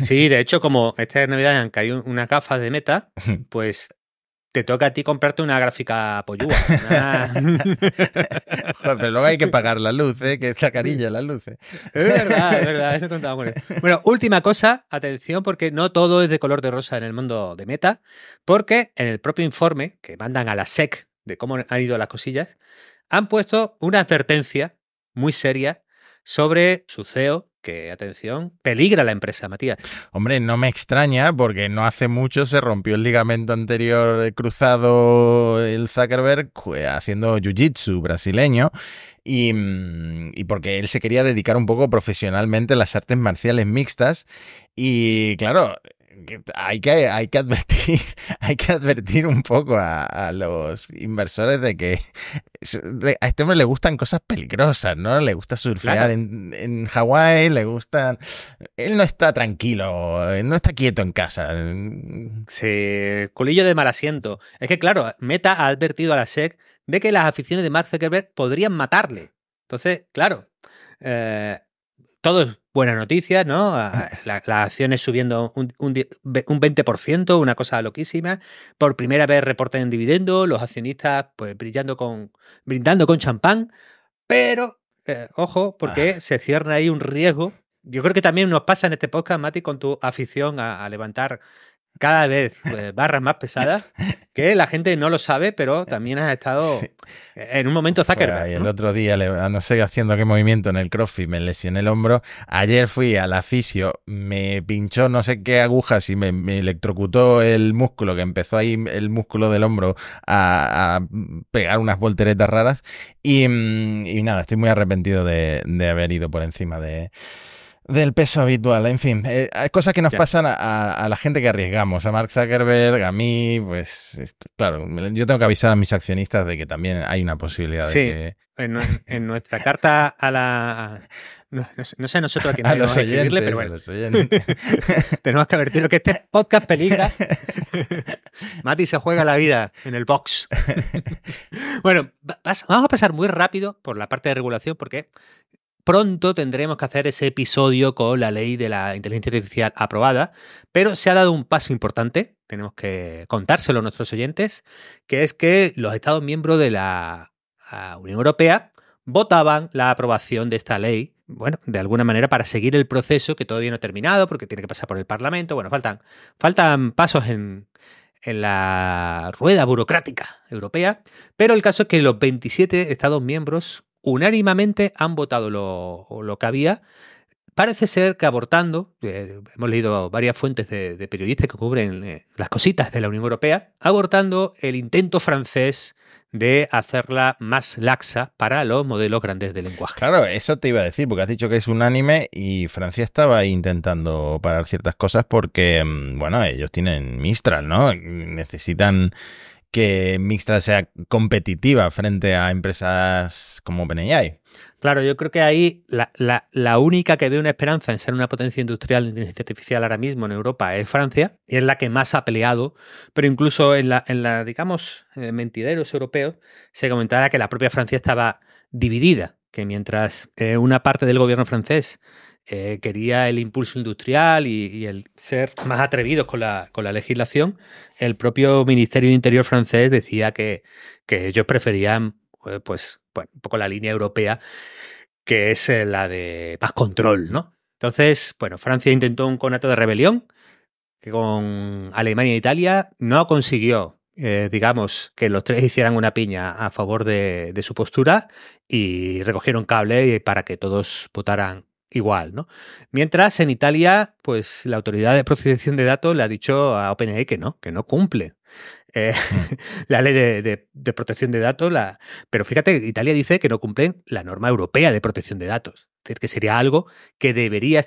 Sí, de hecho, como esta Navidad han caído unas gafas de meta, pues te toca a ti comprarte una gráfica pollúa. una- Joder, pero luego hay que pagar la luz, ¿eh? que está carilla la luz. ¿eh? Es verdad, es verdad, eso contaba con él. Bueno, última cosa, atención, porque no todo es de color de rosa en el mundo de Meta, porque en el propio informe que mandan a la SEC de cómo han ido las cosillas, han puesto una advertencia muy seria sobre su CEO, que, atención, peligra la empresa, Matías. Hombre, no me extraña porque no hace mucho se rompió el ligamento anterior cruzado el Zuckerberg jue- haciendo jiu-jitsu brasileño y, mm, y porque él se quería dedicar un poco profesionalmente a las artes marciales mixtas y claro, hay que, hay que advertir, hay que advertir un poco a, a los inversores de que a este hombre le gustan cosas peligrosas, ¿no? Le gusta surfear Claro. en, en Hawái, le gustan... Él no está tranquilo, no está quieto en casa. Se culillo de mal asiento. Es que, claro, Meta ha advertido a la SEC de que las aficiones de Mark Zuckerberg podrían matarle. Entonces, claro, eh, todo es buena noticia, ¿no? Ah, la- Las acciones subiendo un, un di- ve- un 20%, una cosa loquísima. Por primera vez reportan en dividendo, los accionistas pues brillando con, brindando con champán. Pero, eh, ojo, porque se cierra ahí un riesgo. Yo creo que también nos pasa en este podcast, Mati, con tu afición a, a levantar cada vez eh, barras más pesadas, que la gente no lo sabe, pero también has estado Sí. en un momento Zuckerberg. El otro día, le- no sé haciendo qué movimiento en el CrossFit, me lesioné el hombro. Ayer fui al fisio, me pinchó no sé qué agujas y me, me electrocutó el músculo, que empezó ahí el músculo del hombro a, a pegar unas volteretas raras. Y, mm, y nada, estoy muy arrepentido de, de haber ido por encima de, del peso habitual. En fin, eh, hay cosas que nos pasan a, a- a la gente que arriesgamos, a Mark Zuckerberg, a mí, pues es- claro, yo tengo que avisar a mis accionistas de que también hay una posibilidad Sí. de que... En, en nuestra carta a la... No, no sé, no sé nosotros a quién A los oyentes, pero a bueno, los tenemos que advertir que este podcast peligra. Mati se juega la vida en el box. bueno, vas- vamos a pasar muy rápido por la parte de regulación porque pronto tendremos que hacer ese episodio con la ley de la inteligencia artificial aprobada, pero se ha dado un paso importante, tenemos que contárselo a nuestros oyentes, que es que los Estados miembros de la Unión Europea votaban la aprobación de esta ley, bueno, de alguna manera para seguir el proceso que todavía no ha terminado, porque tiene que pasar por el Parlamento, bueno, faltan, faltan pasos en, en la rueda burocrática europea, pero el caso es que los 27 Estados miembros unánimemente han votado lo, que había. Parece ser que abortando, eh, hemos leído varias fuentes de, periodistas que cubren eh, las cositas de la Unión Europea, abortando el intento francés de hacerla más laxa para los modelos grandes de lenguaje. Claro, eso te iba a decir, porque has dicho que es unánime y Francia estaba intentando parar ciertas cosas porque, mm, bueno, ellos tienen Mistral, ¿no? Necesitan que Mistral sea competitiva frente a empresas como OpenAI. Claro, yo creo que ahí la, la- la única que ve una esperanza en ser una potencia industrial de inteligencia artificial ahora mismo en Europa es Francia, y es la que más ha peleado, pero incluso en la, en la digamos, eh, mentideros europeos, se comentaba que la propia Francia estaba dividida, que mientras eh, una parte del gobierno francés eh, quería el impulso industrial y, el ser más atrevidos con la, con la legislación, el propio Ministerio de Interior francés decía que, que ellos preferían eh, pues, bueno, un poco la línea europea que es eh, la de más control, ¿no? Entonces, bueno, Francia intentó un conato de rebelión que con Alemania e Italia no consiguió, digamos, que los tres hicieran una piña a favor de, de su postura y recogieron cable para que todos votaran igual, ¿no? Mientras en Italia, pues la autoridad de protección de datos le ha dicho a OpenAI que no, que no cumple. Eh, la ley de, de- de protección de datos, la, pero fíjate, Italia dice que no cumplen la norma europea de protección de datos. Es decir, que sería algo que debería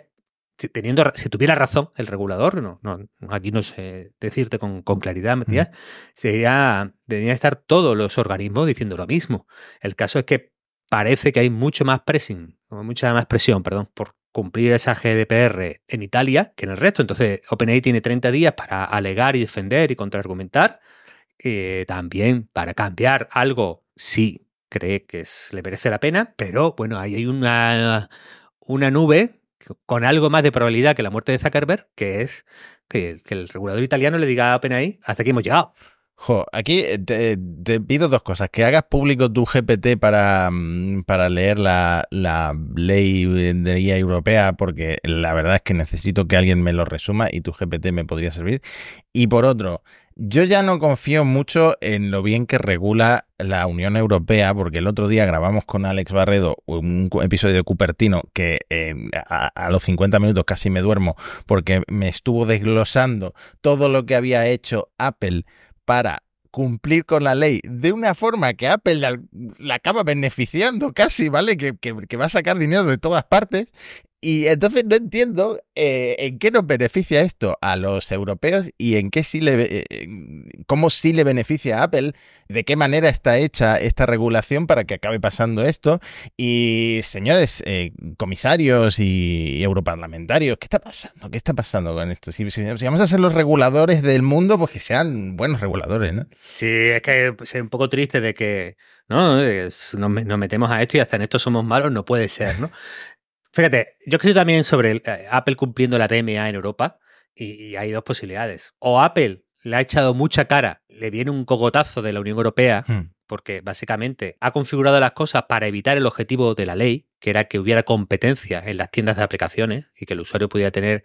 si, teniendo, si tuviera razón el regulador, no, no aquí no sé decirte con, claridad, Matías, sería, deberían estar todos los organismos diciendo lo mismo. El caso es que parece que hay mucho más pressing, mucha más presión, perdón, por cumplir esa GDPR en Italia que en el resto. Entonces, OpenAI tiene 30 días para alegar y defender y contraargumentar. Eh, también para cambiar algo, sí, cree que le merece la pena, pero bueno, ahí hay una, una nube con algo más de probabilidad que la muerte de Zuckerberg, que es que, el regulador italiano le diga a OpenAI, hasta aquí hemos llegado. Jo, aquí eh, te, pido dos cosas. Que hagas público tu GPT para, mm, para leer la, la ley de guía europea, porque la verdad es que necesito que alguien me lo resuma y tu GPT me podría servir. Y por otro, yo ya no confío mucho en lo bien que regula la Unión Europea, porque el otro día grabamos con Alex Barredo un episodio de Cupertino que eh, a, a, los 50 minutos casi me duermo porque me estuvo desglosando todo lo que había hecho Apple para cumplir con la ley de una forma que Apple la, acaba beneficiando casi, ¿vale? Que, que, va a sacar dinero de todas partes y entonces no entiendo eh, en qué nos beneficia esto a los europeos y en qué sí le, eh, cómo sí le beneficia a Apple, de qué manera está hecha esta regulación para que acabe pasando esto. Y señores eh, comisarios y, europarlamentarios, ¿qué está pasando? ¿Qué está pasando con esto? Si, vamos a ser los reguladores del mundo, pues que sean buenos reguladores, ¿no? Sí, es que es un poco triste de que no, nos metemos a esto y hasta en esto somos malos, no puede ser, ¿no? Fíjate, yo creo también sobre eh, Apple cumpliendo la TMA en Europa y, hay dos posibilidades. O Apple le ha echado mucha cara, le viene un cogotazo de la Unión Europea, hmm. porque básicamente ha configurado las cosas para evitar el objetivo de la ley, que era que hubiera competencia en las tiendas de aplicaciones y que el usuario pudiera tener,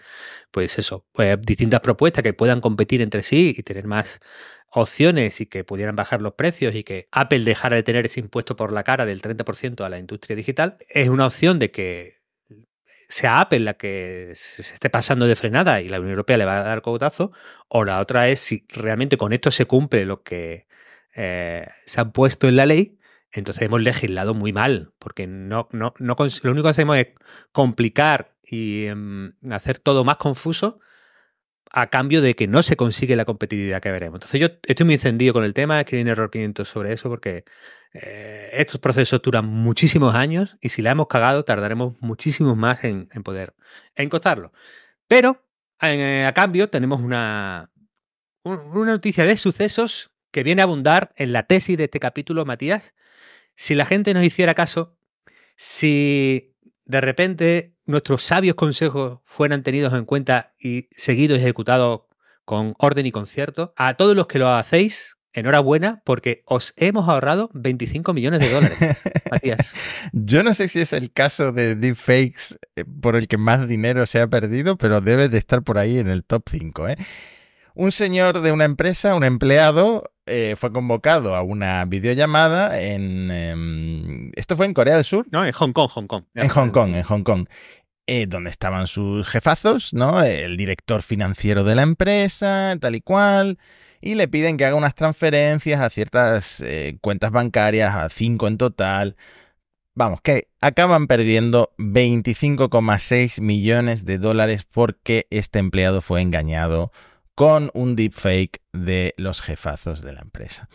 pues eso, pues, distintas propuestas que puedan competir entre sí y tener más opciones y que pudieran bajar los precios y que Apple dejara de tener ese impuesto por la cara del 30% a la industria digital, es una opción de que sea Apple la que se esté pasando de frenada y la Unión Europea le va a dar cogotazo, o la otra es si realmente con esto se cumple lo que eh, se han puesto en la ley, entonces hemos legislado muy mal, porque no, no, no lo único que hacemos es complicar y em, hacer todo más confuso a cambio de que no se consigue la competitividad que veremos. Entonces yo estoy muy encendido con el tema, escribí en Error 500 sobre eso porque eh, estos procesos duran muchísimos años y si la hemos cagado tardaremos muchísimos más en, poder encotarlo. Pero eh, a cambio tenemos una, una noticia de sucesos que viene a abundar en la tesis de este capítulo, Matías. Si la gente nos hiciera caso, si de repente nuestros sabios consejos fueran tenidos en cuenta y seguidos y ejecutados con orden y concierto, a todos los que lo hacéis, enhorabuena porque os hemos ahorrado 25 millones de dólares, Matías. Yo no sé si es el caso de deepfakes eh, por el que más dinero se ha perdido, pero debe de estar por ahí en el top 5. ¿eh? Un señor de una empresa, un empleado, eh, fue convocado a una videollamada en... Em, ¿Esto fue en Corea del Sur? No, en Hong Kong, Hong Kong. En Hong Kong, en Hong Kong. Eh, donde estaban sus jefazos, ¿no? El director financiero de la empresa, tal y cual. Y le piden que haga unas transferencias a ciertas eh, cuentas bancarias, a cinco en total. Vamos, que acaban perdiendo 25,6 millones de dólares porque este empleado fue engañado con un deepfake de los jefazos de la empresa.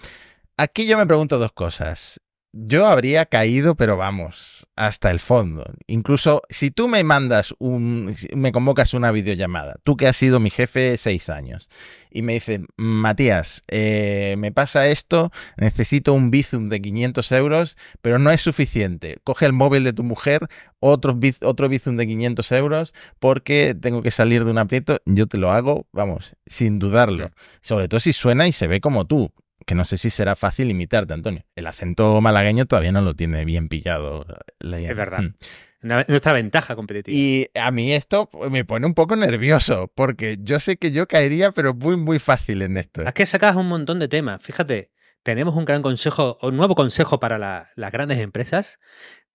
Aquí yo me pregunto dos cosas. Yo habría caído, pero vamos, hasta el fondo. Incluso si tú me mandas un, me convocas una videollamada, tú que has sido mi jefe seis años, y me dices, Matías, eh, me pasa esto, necesito un Bizum de 500 euros, pero no es suficiente. Coge el móvil de tu mujer, otro, otro Bizum de 500 euros, porque tengo que salir de un aprieto, yo te lo hago, vamos, sin dudarlo. Sobre todo si suena y se ve como tú que no sé si será fácil imitarte, Antonio. El acento malagueño todavía no lo tiene bien pillado. es verdad. Hmm. nuestra ventaja competitiva. Y a mí esto me pone un poco nervioso, porque yo sé que yo caería, pero muy, muy fácil en esto. Es que sacas un montón de temas. Fíjate, tenemos un gran consejo, un nuevo consejo para las grandes empresas,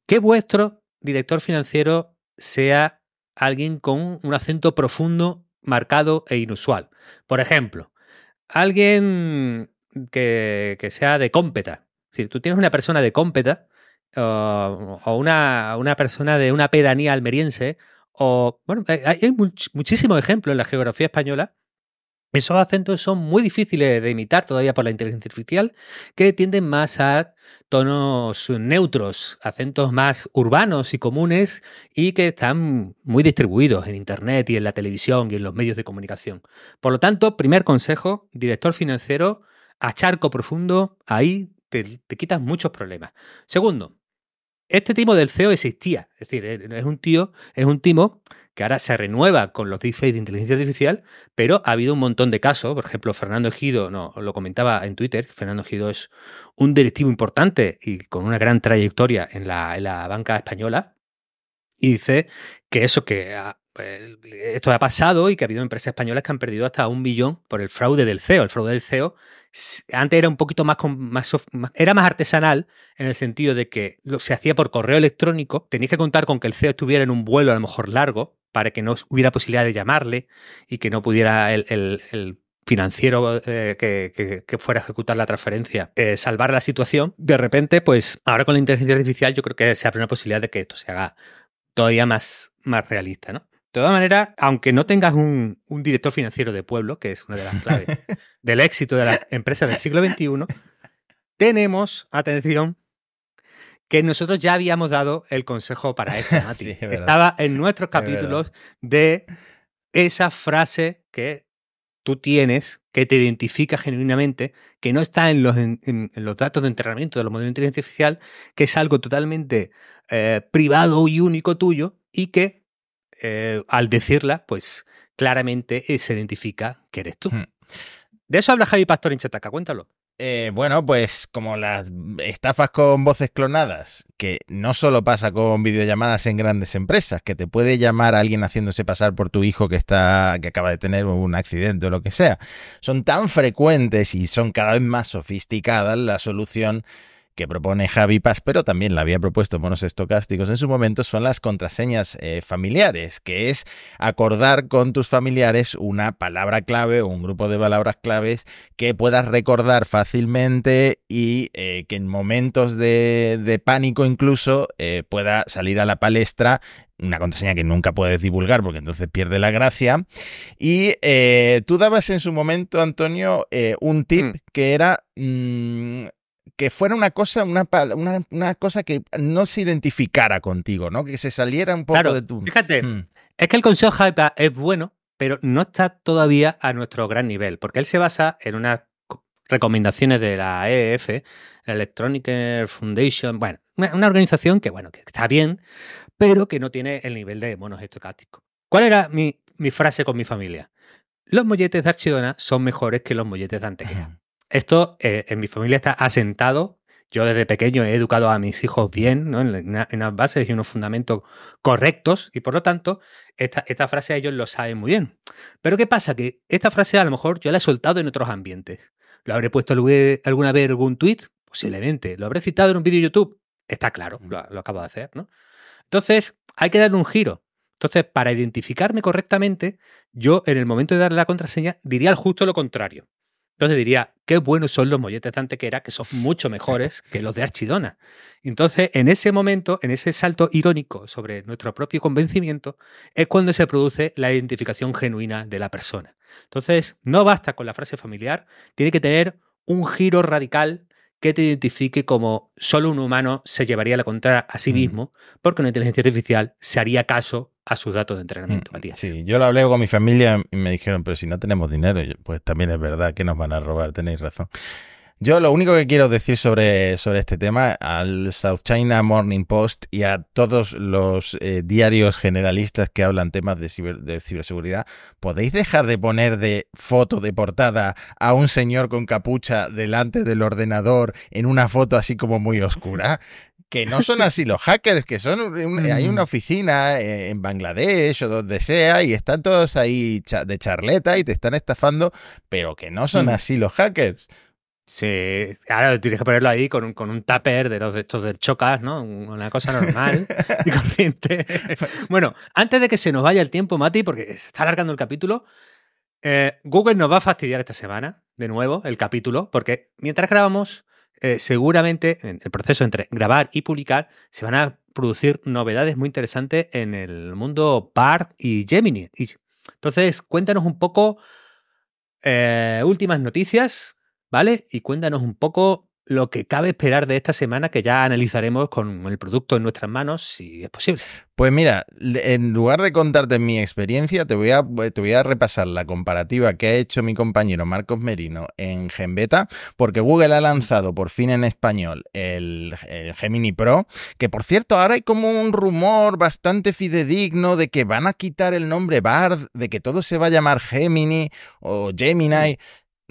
que vuestro director financiero sea alguien con un acento profundo, marcado e inusual. Por ejemplo, alguien que, sea de cómpeta. Decir, tú tienes una persona de cómpeta o, una, una, persona de una pedanía almeriense O, bueno, hay muchísimos ejemplos en la geografía española esos acentos son muy difíciles de imitar todavía por la inteligencia artificial, que tienden más a tonos neutros, acentos más urbanos y comunes y que están muy distribuidos en Internet y en la televisión y en los medios de comunicación. Por lo tanto, primer consejo, director financiero, a charco profundo, ahí te, te quitas muchos problemas. Segundo, este timo del CEO existía, es decir, es un tío, es un timo que ahora se renueva con los deepfakes de inteligencia artificial, pero ha habido un montón de casos. Por ejemplo, Fernando Ejido, no, lo comentaba en Twitter, Fernando Ejido es un directivo importante y con una gran trayectoria en la, en la banca española. Y dice que eso que pues, esto ha pasado y que ha habido empresas españolas que han perdido hasta un billón por el fraude del CEO. El fraude del CEO antes era un poquito más, más, era más artesanal en el sentido de que lo, se hacía por correo electrónico. Tenías que contar con que el CEO estuviera en un vuelo a lo mejor largo para que no hubiera posibilidad de llamarle y que no pudiera el, financiero eh, que, fuera a ejecutar la transferencia eh, salvar la situación, de repente, pues ahora con la inteligencia artificial yo creo que se abre una posibilidad de que esto se haga todavía más, más realista, ¿no? De todas maneras, aunque no tengas un, un, director financiero de pueblo, que es una de las claves del éxito de las empresas del siglo XXI, tenemos, atención, que nosotros ya habíamos dado el consejo para esto, Mati. Estaba en nuestros capítulos de esa frase que tú tienes, que te identifica genuinamente, que no está en los, en, los datos de entrenamiento de los modelos de inteligencia artificial, que es algo totalmente eh, privado y único tuyo y que eh, al decirla, pues claramente se identifica que eres tú. Hmm. De eso habla Javi Pastor en Chataca, cuéntalo. Eh, bueno, pues como las estafas con voces clonadas, que no solo pasa con videollamadas en grandes empresas, que te puede llamar a alguien haciéndose pasar por tu hijo que está, que acaba de tener un accidente o lo que sea, son tan frecuentes y son cada vez más sofisticadas, la solución que propone Javi Paz, pero también la había propuesto monos estocásticos en su momento, son las contraseñas eh, familiares, que es acordar con tus familiares una palabra clave o un grupo de palabras claves que puedas recordar fácilmente y eh, que en momentos de, pánico incluso eh, pueda salir a la palestra una contraseña que nunca puedes divulgar porque entonces pierde la gracia. Y tú dabas en su momento, Antonio, un tip mm. que era mm, que fuera una cosa, una, una, cosa que no se identificara contigo, ¿no? Que se saliera un poco de tu. Fíjate, mm. es que el consejo Hype es bueno, pero no está todavía a nuestro gran nivel, porque él se basa en unas recomendaciones de la EF, Electronic Foundation, bueno, una, organización que, bueno, que está bien, pero que no tiene el nivel de monos estocásticos. ¿Cuál era mi, mi frase con mi familia? Los molletes de Archidona son mejores que los molletes de Antequera. Esto eh, en mi familia está asentado. Yo desde pequeño he educado a mis hijos bien, ¿no? en, unas bases y unos fundamentos correctos, y por lo tanto, esta, frase ellos lo saben muy bien. Pero ¿qué pasa? Que esta frase a lo mejor yo la he soltado en otros ambientes. ¿Lo habré puesto alguna vez en algún tweet? Posiblemente. ¿Lo habré citado en un vídeo de YouTube? Está claro, lo, acabo de hacer, ¿no? Entonces, hay que darle un giro. Entonces, para identificarme correctamente, yo en el momento de darle la contraseña diría justo lo contrario. Entonces diría, qué buenos son los molletes de Antequera, que son mucho mejores que los de Archidona. Entonces, en ese momento, en ese salto irónico sobre nuestro propio convencimiento, es cuando se produce la identificación genuina de la persona. Entonces, no basta con la frase familiar, tiene que tener un giro radical que te identifique como solo un humano se llevaría la contra a sí mismo, porque una inteligencia artificial se haría caso a sus datos de entrenamiento, mm, Matías. Sí, yo lo hablé con mi familia y me dijeron, pero si no tenemos dinero, pues también es verdad que nos van a robar, tenéis razón. Yo lo único que quiero decir sobre, sobre este tema, al South China Morning Post y a todos los eh, diarios generalistas que hablan temas de, de, ciberseguridad, ¿podéis dejar de poner de foto de portada a un señor con capucha delante del ordenador en una foto así como muy oscura? Que no son así los hackers, que son hay una mm. oficina eh, en Bangladesh o donde sea y están todos ahí de charleta y te están estafando, pero que no son mm. así los hackers. Sí, ahora tienes que ponerlo ahí con un, con un tupper de los de estos del chocas, ¿no? Una cosa normal y corriente. bueno, antes de que se nos vaya el tiempo, Mati, porque se está alargando el capítulo, eh, Google nos va a fastidiar esta semana, de nuevo, el capítulo, porque mientras grabamos, eh, seguramente en el proceso entre grabar y publicar se van a producir novedades muy interesantes en el mundo Bard y Gemini. Entonces, cuéntanos un poco eh, últimas noticias, ¿vale? Y cuéntanos un poco lo que cabe esperar de esta semana que ya analizaremos con el producto en nuestras manos, si es posible. Pues mira, en lugar de contarte mi experiencia, te voy a, te voy a repasar la comparativa que ha hecho mi compañero Marcos Merino en Genbeta, porque Google ha lanzado por fin en español el, Gemini Pro, que por cierto ahora hay como un rumor bastante fidedigno de que van a quitar el nombre Bard, de que todo se va a llamar Gemini o Gemini.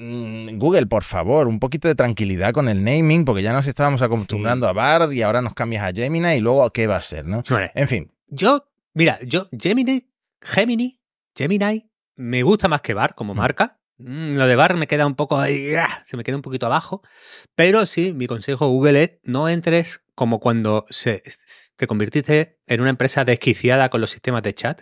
Mm, Google, por favor, un poquito de tranquilidad con el naming, porque ya nos estábamos acostumbrando a Bard y ahora nos cambias a Gemini y luego qué va a ser, ¿no? En fin. Yo, mira, yo, Gemini, Gemini, Gemini, me gusta más que Bard como mm. marca. Mm, lo de Bard me queda un poco ahí, ¡ah! se me queda un poquito abajo. Pero sí, mi consejo Google es no entres como cuando se, te convirtiste en una empresa desquiciada con los sistemas de chat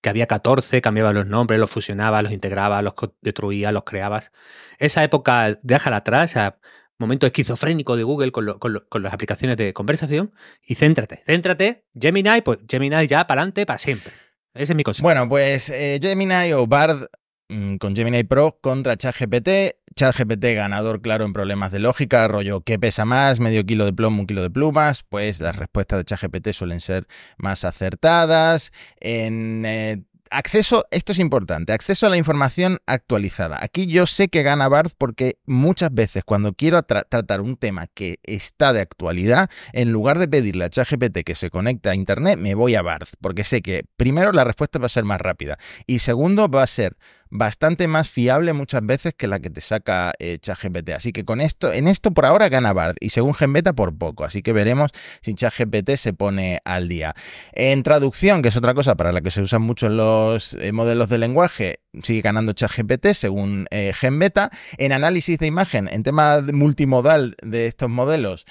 que había 14, cambiaba los nombres, los fusionaba, los integraba, los destruía, los creabas. Esa época, déjala atrás, ese momento esquizofrénico de Google con, las aplicaciones de conversación y céntrate, céntrate, Gemini, pues Gemini ya para adelante, para siempre. Ese es mi consejo. Bueno, pues eh, Gemini o Bard mm, con Gemini Pro contra ChatGPT. ChatGPT ganador claro en problemas de lógica, rollo ¿qué pesa más? Medio kilo de plomo, un kilo de plumas. Pues las respuestas de ChatGPT suelen ser más acertadas. En eh, acceso, esto es importante, acceso a la información actualizada. Aquí yo sé que gana Bard porque muchas veces cuando quiero tratar un tema que está de actualidad, en lugar de pedirle a ChatGPT que se conecte a Internet, me voy a Bard, porque sé que primero la respuesta va a ser más rápida y segundo va a ser bastante más fiable muchas veces que la que te saca eh, ChatGPT. Así que con esto, en esto por ahora gana Bard y según Genbeta por poco. Así que veremos si ChatGPT se pone al día. En traducción, que es otra cosa para la que se usan mucho los eh, modelos de lenguaje, sigue ganando ChatGPT según eh, Genbeta. En análisis de imagen, en tema multimodal de estos modelos,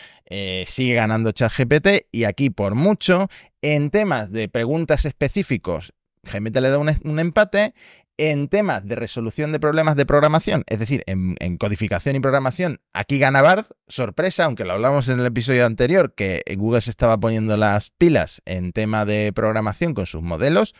sigue ganando ChatGPT y aquí por mucho. En temas de preguntas específicos, Genbeta le da un, empate en temas de resolución de problemas de programación, es decir, en, codificación y programación, aquí gana Bard, sorpresa, aunque lo hablamos en el episodio anterior, que Google se estaba poniendo las pilas en tema de programación con sus modelos,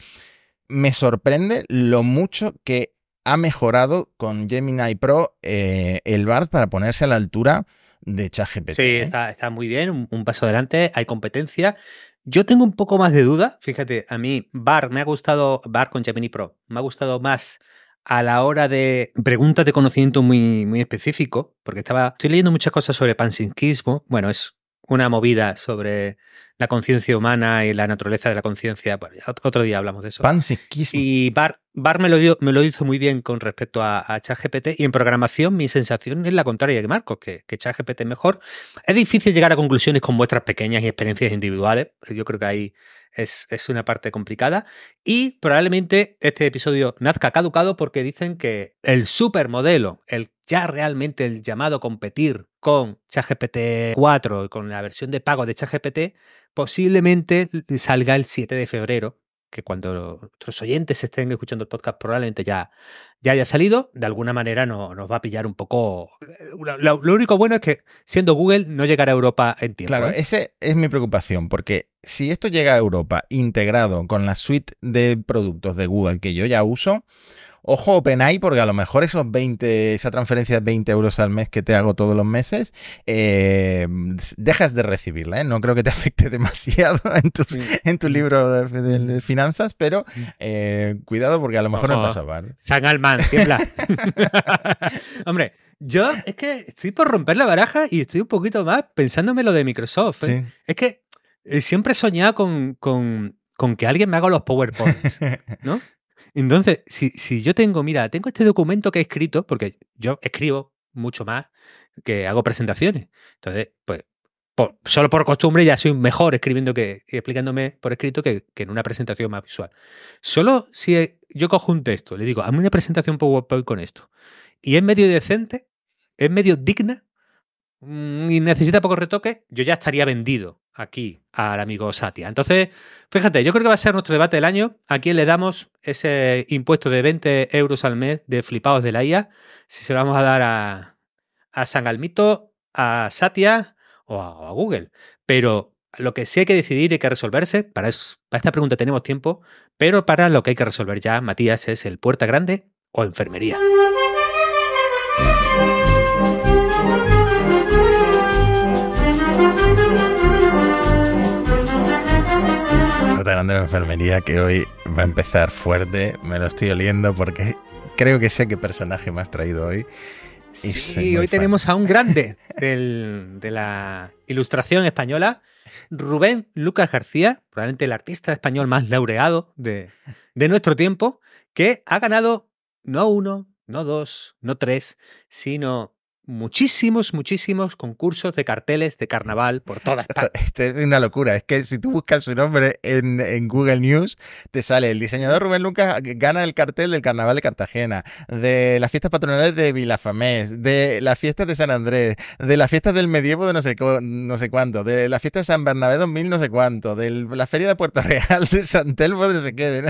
me sorprende lo mucho que ha mejorado con Gemini Pro eh, el Bard para ponerse a la altura de ChatGPT. Sí, ¿eh? está, muy bien, un paso adelante, hay competencia. Yo tengo un poco más de duda, fíjate, a mí Bar me ha gustado, Bar con Gemini Pro, me ha gustado más a la hora de preguntas de conocimiento muy, muy específico, porque estaba, estoy leyendo muchas cosas sobre panpsiquismo, bueno, es una movida sobre la conciencia humana y la naturaleza de la conciencia. otro día hablamos de eso. Panpsiquismo. Y Bar, Bar me, lo dio, me lo hizo muy bien con respecto a, a, ChatGPT y en programación mi sensación es la contraria que Marcos, que, que ChatGPT es mejor. Es difícil llegar a conclusiones con vuestras pequeñas y experiencias individuales. Yo creo que ahí es, es, una parte complicada. Y probablemente este episodio nazca caducado porque dicen que el supermodelo, el ya realmente el llamado competir con ChatGPT 4 y con la versión de pago de ChatGPT, posiblemente salga el 7 de febrero, que cuando nuestros oyentes estén escuchando el podcast probablemente ya, ya haya salido, de alguna manera no, nos va a pillar un poco... Eh, lo, único bueno es que siendo Google no llegará a Europa en tiempo. Claro, ¿eh? esa es mi preocupación, porque si esto llega a Europa integrado con la suite de productos de Google que yo ya uso, Ojo OpenAI, porque a lo mejor esos 20, esa transferencia de 20 euros al mes que te hago todos los meses, eh, dejas de recibirla. ¿eh? No creo que te afecte demasiado en, en tu libro de, finanzas, pero eh, cuidado porque a lo mejor no pasa mal. San Alman, tiembla. Hombre, yo es que estoy por romper la baraja y estoy un poquito más pensándome lo de Microsoft. Es que siempre he soñado con, con, con que alguien me haga los PowerPoints, ¿no? Entonces, si, si yo tengo, mira, tengo este documento que he escrito, porque yo escribo mucho más que hago presentaciones. Entonces, pues, solo por costumbre ya soy mejor escribiendo que explicándome por escrito que, que, en una presentación más visual. Solo si yo cojo un texto, le digo, hazme una presentación PowerPoint con esto, y es medio decente, es medio digna, y necesita poco retoque, yo ya estaría vendido aquí al amigo Satya. Entonces, fíjate, yo creo que va a ser nuestro debate del año. ¿A quién le damos ese impuesto de 20 euros al mes de flipados de la IA? Si se lo vamos a dar a, a San Almito, a Satya o a, Google. Pero lo que sí hay que decidir y hay que resolverse, para, para esta pregunta tenemos tiempo, pero para lo que hay que resolver ya, Matías, es el puerta grande o enfermería. Puerta grande o enfermería que hoy va a empezar fuerte, me lo estoy oliendo porque creo que sé qué personaje me has traído hoy. Sí, hoy tenemos a un grande de la ilustración española, Rubén Lucas García, probablemente el artista español más laureado de, de nuestro tiempo, que ha ganado no uno, no dos, no tres, sino muchísimos, muchísimos concursos de carteles de carnaval por toda España. Esto es una locura. Es que si tú buscas su nombre en, Google News, te sale el diseñador Rubén Lucas gana el cartel del carnaval de Cartagena, de las fiestas patronales de Vilafamés, de las fiestas de San Andrés, de las fiestas del medievo de no sé, no sé cuánto, de la fiesta de San Bernabé 2000 no sé cuánto, de la feria de Puerto Real, de San Telmo de no sé qué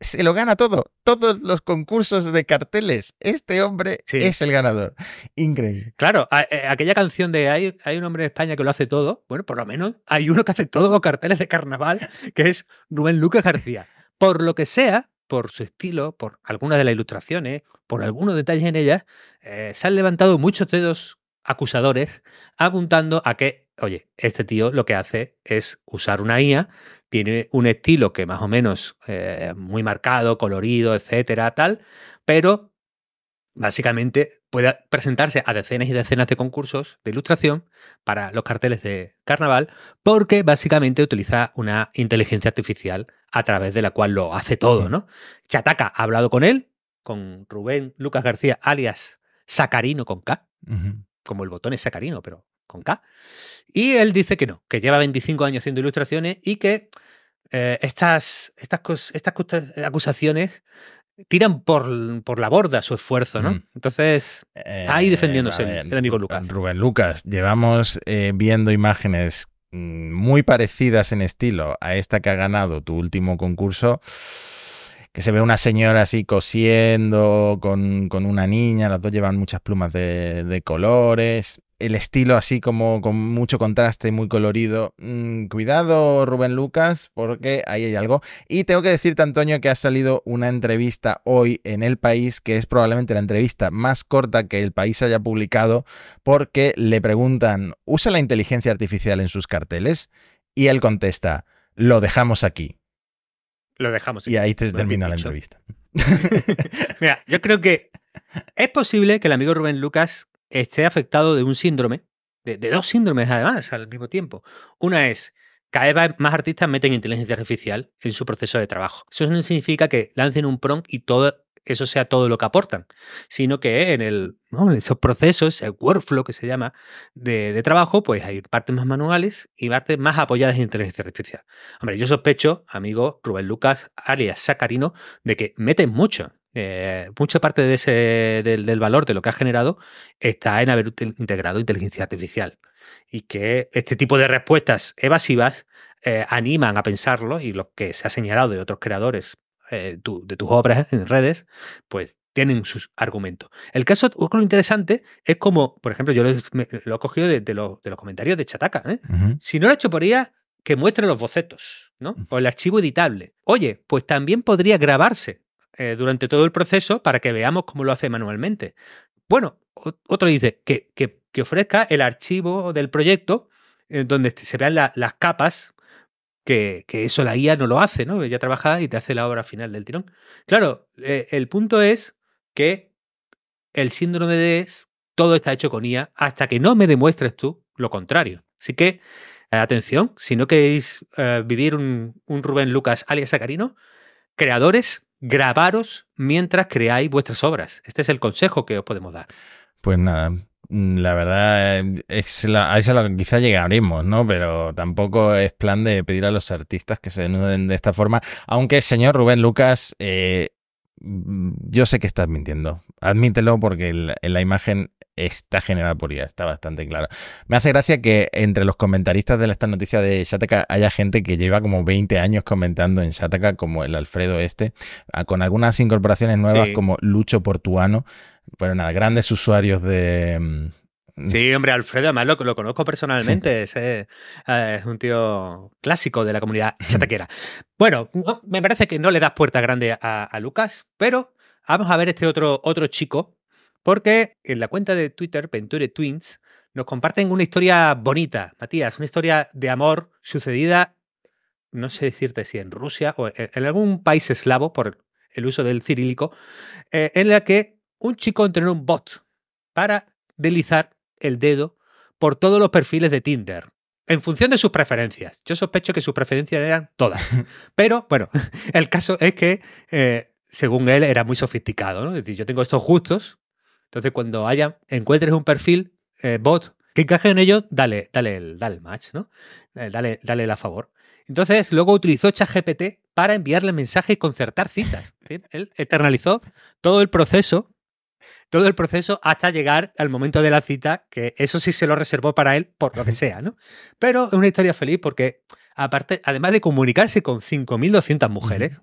se lo gana todo. Todos los concursos de carteles. Este hombre es el ganador. Increíble. Claro, eh, aquella canción de hay, hay, un hombre en España que lo hace todo. Bueno, por lo menos hay uno que hace todos los carteles de carnaval, que es Rubén Lucas García. Por lo que sea, por su estilo, por algunas de las ilustraciones, por algunos detalles en ellas, eh, se han levantado muchos dedos acusadores apuntando a que, oye, este tío lo que hace es usar una IA tiene un estilo que más o menos eh, muy marcado, colorido, etcétera, tal, pero básicamente puede presentarse a decenas y decenas de concursos de ilustración para los carteles de carnaval, porque básicamente utiliza una inteligencia artificial a través de la cual lo hace todo, ¿no? Chataka ha hablado con él, con Rubén Lucas García, alias Sacarino con K, como el botón es Sacarino, pero con K. Y él dice que no, que lleva 25 años haciendo ilustraciones y que eh, estas, estas, estas acusaciones tiran por, por, la borda su esfuerzo, ¿no? Mm. Entonces, está ahí eh, defendiéndose el, amigo Lucas. Rubén Lucas, llevamos eh, viendo imágenes mm, muy parecidas en estilo a esta que ha ganado tu último concurso que se ve una señora así cosiendo con, con, una niña, las dos llevan muchas plumas de, de colores el estilo así como con mucho contraste, muy colorido. Mm, cuidado, Rubén Lucas, porque ahí hay algo. Y tengo que decirte, Antonio, que ha salido una entrevista hoy en El País, que es probablemente la entrevista más corta que El País haya publicado, porque le preguntan, ¿usa la inteligencia artificial en sus carteles? Y él contesta, lo dejamos aquí. Lo dejamos. Y ahí te termina la entrevista. Mira, yo creo que es posible que el amigo Rubén Lucas esté afectado de un síndrome, de, dos síndromes además al mismo tiempo. Una es, cada vez más artistas meten inteligencia artificial en su proceso de trabajo. Eso no significa que lancen un prompt y todo eso sea todo lo que aportan, sino que en, el, esos procesos, el workflow que se llama de, trabajo, pues hay partes más manuales y partes más apoyadas en inteligencia artificial. Hombre, yo sospecho, amigo Rubén Lucas, alias Sacarino, de que meten mucho eh, mucha parte de ese, del, valor de lo que ha generado está en haber integrado inteligencia artificial y que este tipo de respuestas evasivas eh, animan a pensarlo y lo que se ha señalado de otros creadores eh, de tus obras en redes, pues tienen sus argumentos. El caso lo interesante es como, por ejemplo, yo lo, he cogido de, los comentarios de Chataca. Si no lo he hecho por ella, que muestre los bocetos, ¿no? O el archivo editable. Oye, pues también podría grabarse eh, durante todo el proceso para que veamos cómo lo hace manualmente. Bueno, otro dice que, que, ofrezca el archivo del proyecto eh, donde se vean las capas que, que, eso la IA no lo hace, ¿no? Ella trabaja y te hace la obra final del tirón. Claro, eh, el punto es que el síndrome de todo está hecho con IA hasta que no me demuestres tú lo contrario. Así que, atención, si no queréis vivir un, un, Rubén Lucas alias Sacarino, creadores, grabaros mientras creáis vuestras obras. Este es el consejo que os podemos dar. Pues nada, mm, la verdad es la, a eso lo que quizá llegaremos, ¿no? Pero tampoco es plan de pedir a los artistas que se denuden de esta forma. Aunque, señor Rubén Lucas, eh, mm, yo sé que estás mintiendo. Admítelo porque en la imagen está generada por IA, está bastante claro. Me hace gracia que entre los comentaristas de esta noticia de Shataka haya gente que lleva como 20 años comentando en Shataka, como el Alfredo este, con algunas incorporaciones nuevas como Lucho Portuano. Pero nada, grandes usuarios de, Sí, hombre, Alfredo, además lo, lo conozco personalmente. Es, eh, es, un tío clásico de la comunidad chataquera. bueno, me parece que no le das puerta grande a, a, Lucas, pero vamos a ver este otro, otro chico, porque en la cuenta de Twitter, Venture Twins, nos comparten una historia bonita, Matías, una historia de amor sucedida, no sé decirte si en Rusia o en algún país eslavo, por el uso del cirílico, eh, en la que un chico entrenó un bot para deslizar el dedo por todos los perfiles de Tinder. En función de sus preferencias. Yo sospecho que sus preferencias eran todas. Pero, bueno, el caso es que, eh, según él, era muy sofisticado. ¿no? Es decir, yo tengo estos gustos. Entonces, cuando haya, encuentres un perfil eh, bot que encaje en ello, dale, dale, el, dale el match, ¿no? Eh, dale, dale el a favor. Entonces, luego utilizó ChatGPT para enviarle mensajes y concertar citas. Él eternalizó todo el proceso, todo el proceso hasta llegar al momento de la cita, que eso sí se lo reservó para él por lo que sea, ¿no? Pero es una historia feliz porque, aparte, además de comunicarse con 5.200 mujeres,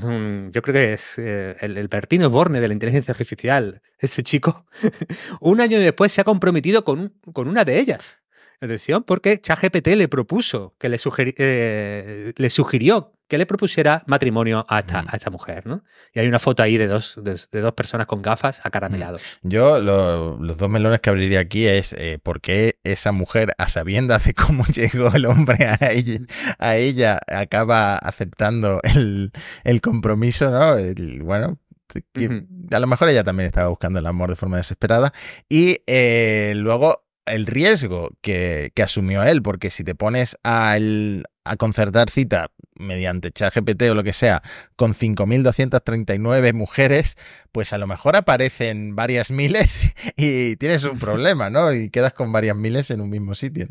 yo creo que es eh, el, el Bertino Borne de la inteligencia artificial, este chico, un año después se ha comprometido con, con una de ellas. Atención, porque ChatGPT le propuso, que le, eh, le sugirió que le propusiera matrimonio a esta, a esta mujer, ¿no? Y hay una foto ahí de dos, de, dos personas con gafas acaramelados. Yo los dos melones que abriría aquí es eh, por qué esa mujer, a sabiendas de cómo llegó el hombre a ella, a ella acaba aceptando el, el compromiso, ¿no? bueno, a lo mejor ella también estaba buscando el amor de forma desesperada. Y eh, luego el riesgo que, que, asumió él, porque si te pones a concertar cita mediante ChatGPT o lo que sea con 5.239 mujeres, pues a lo mejor aparecen varias miles y tienes un problema, ¿no? Y quedas con varias miles en un mismo sitio.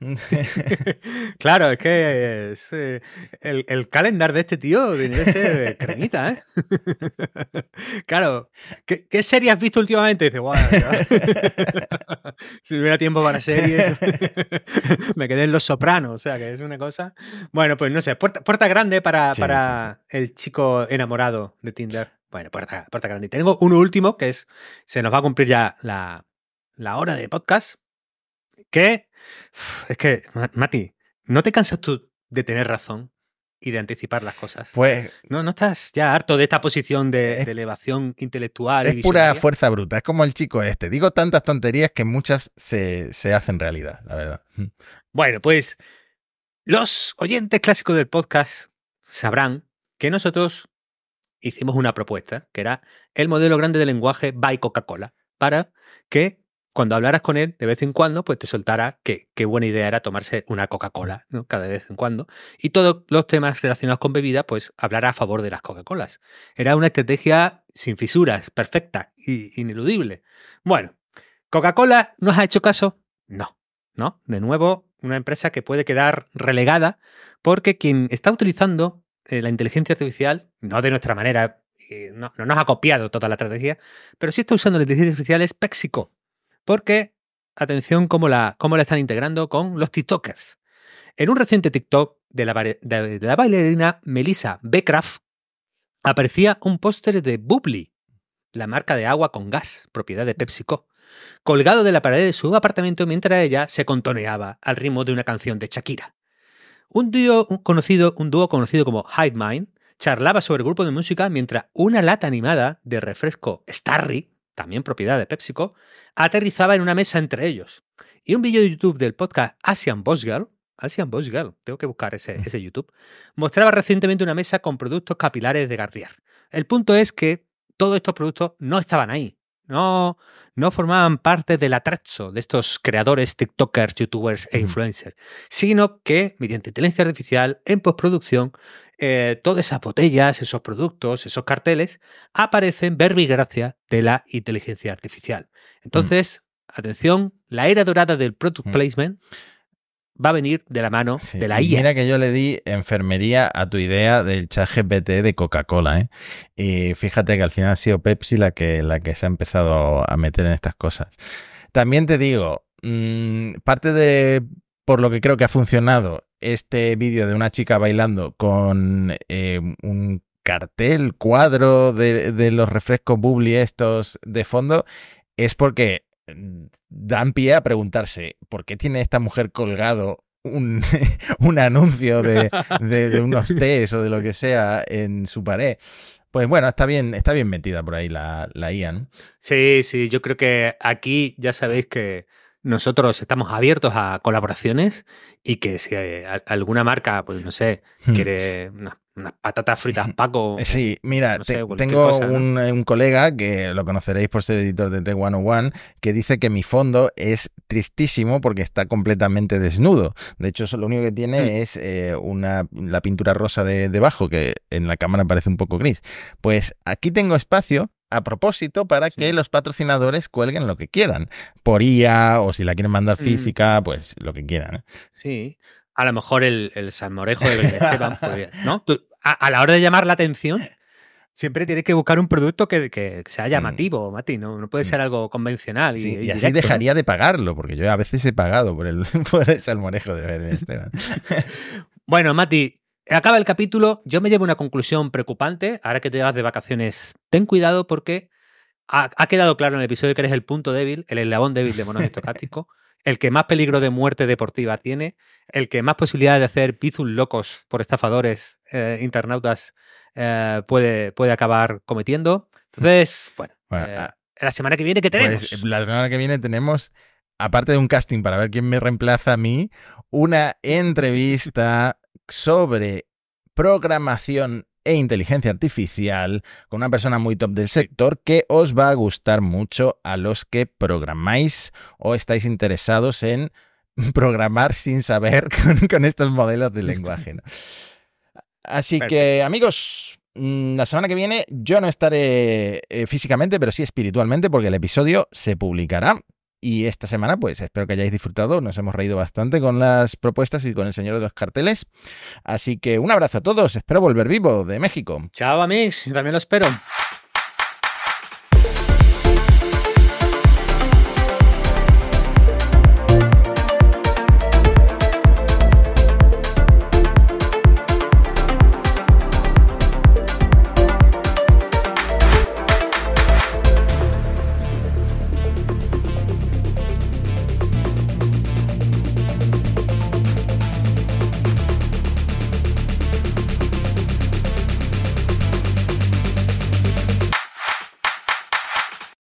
claro, es que eh, el, el calendar de este tío tiene que ser cremita, ¿eh? claro, ¿qué, ¿qué, serie has visto últimamente? Dice, guau, si tuviera tiempo para series, me quedé en Los Sopranos, o sea, que es una cosa. Bueno, pues no sé, puerta, puerta grande para, sí, para sí, sí. el chico enamorado de Tinder. Bueno, puerta, puerta grande. Y tengo uno último, que es, se nos va a cumplir ya la, la hora de podcast, que es que, Mati, ¿no te cansas tú de tener razón y de anticipar las cosas? Pues. ¿No, no estás ya harto de esta posición de, es, de elevación intelectual? Es pura fuerza bruta. Es como el chico este. Digo tantas tonterías que muchas se, se hacen realidad, la verdad. Bueno, pues los oyentes clásicos del podcast sabrán que nosotros hicimos una propuesta, que era el modelo grande de lenguaje by Coca-Cola, para que cuando hablaras con él de vez en cuando, pues te soltara que qué buena idea era tomarse una Coca-Cola, ¿no? Cada vez en cuando. Y todos los temas relacionados con bebida, pues hablar a favor de las Coca-Colas. Era una estrategia sin fisuras, perfecta, y ineludible. Bueno, ¿Coca-Cola nos ha hecho caso? No, ¿no? De nuevo, una empresa que puede quedar relegada porque quien está utilizando eh, la inteligencia artificial, no de nuestra manera, eh, no, no, nos ha copiado toda la estrategia, pero sí está usando la inteligencia artificial es PepsiCo. Porque, atención, cómo la, cómo la están integrando con los TikTokers. En un reciente TikTok de la, bailarina Melissa Beckraft aparecía un póster de Bubbly, la marca de agua con gas, propiedad de PepsiCo, colgado de la pared de su apartamento mientras ella se contoneaba al ritmo de una canción de Shakira. Un dúo conocido, un dúo conocido como Hive Mind charlaba sobre el grupo de música mientras una lata animada de refresco Starry también propiedad de PepsiCo, aterrizaba en una mesa entre ellos. Y un vídeo de YouTube del podcast Asian Boss Girl, Asian Boss Girl, tengo que buscar ese, ese YouTube, mostraba recientemente una mesa con productos capilares de Garnier. El punto es que todos estos productos no estaban ahí. No, no formaban parte del atrezzo de estos creadores, TikTokers, YouTubers e influencers, sino que, mediante inteligencia artificial, en postproducción, eh, todas esas botellas, esos productos, esos carteles, aparecen verbigracia de la inteligencia artificial. Entonces, mm. atención, la era dorada del product placement va a venir de la mano sí. de la IA. Mira que yo le di enfermería a tu idea del chat GPT de Coca-Cola, ¿eh? Y fíjate que al final ha sido Pepsi la que, la que se ha empezado a meter en estas cosas. También te digo, mmm, parte de por lo que creo que ha funcionado este vídeo de una chica bailando con eh, un cartel, cuadro de, de los refrescos bubbly estos de fondo, es porque dan pie a preguntarse, ¿por qué tiene esta mujer colgado un, un anuncio de, de, unos tés o de lo que sea en su pared? Pues bueno, está bien, está bien metida por ahí la, la Ian. Sí, sí, yo creo que aquí ya sabéis que nosotros estamos abiertos a colaboraciones y que si alguna marca, pues no sé, hmm. quiere unas patatas fritas Paco. Eh, sí, mira, tengo un, colega que lo conoceréis por ser editor de T101 que dice que mi fondo es tristísimo porque está completamente desnudo. De hecho, lo único que tiene mm. es eh, una, la pintura rosa de debajo, que en la cámara parece un poco gris. Pues aquí tengo espacio a propósito para que los patrocinadores cuelguen lo que quieran. Por IA o si la quieren mandar mm. física, pues lo que quieran. ¿eh? Sí a lo mejor el, el salmorejo de Esteban, ¿no? a, la hora de llamar la atención, siempre tienes que buscar un producto que, sea mm. llamativo, Mati, ¿no? No puede mm. ser algo convencional. Y, así dejaría de pagarlo, porque yo a veces he pagado por el, por el salmorejo de Esteban. bueno, Mati, acaba el capítulo. Yo me llevo una conclusión preocupante. Ahora que te vas de vacaciones, ten cuidado porque ha, quedado claro en el episodio que eres el punto débil, el eslabón débil de mono estocástico el que más peligro de muerte deportiva tiene, el que más posibilidades de hacer bizus locos por estafadores eh, internautas eh, puede, puede acabar cometiendo. Entonces, bueno, eh, ah, la semana que viene, ¿qué pues, tenemos? la semana que viene tenemos, aparte de un casting para ver quién me reemplaza a mí, una entrevista sobre programación e inteligencia artificial con una persona muy top del sector que os va a gustar mucho a los que programáis o estáis interesados en programar sin saber con, estos modelos de lenguaje. Así que amigos, mm, la semana que viene yo no estaré eh, físicamente, pero sí espiritualmente porque el episodio se publicará y esta semana, pues espero que hayáis disfrutado. Nos hemos reído bastante con las propuestas y con el señor de los carteles. Así que un abrazo a todos. Espero volver vivo de México. Chao, amigos. También lo espero.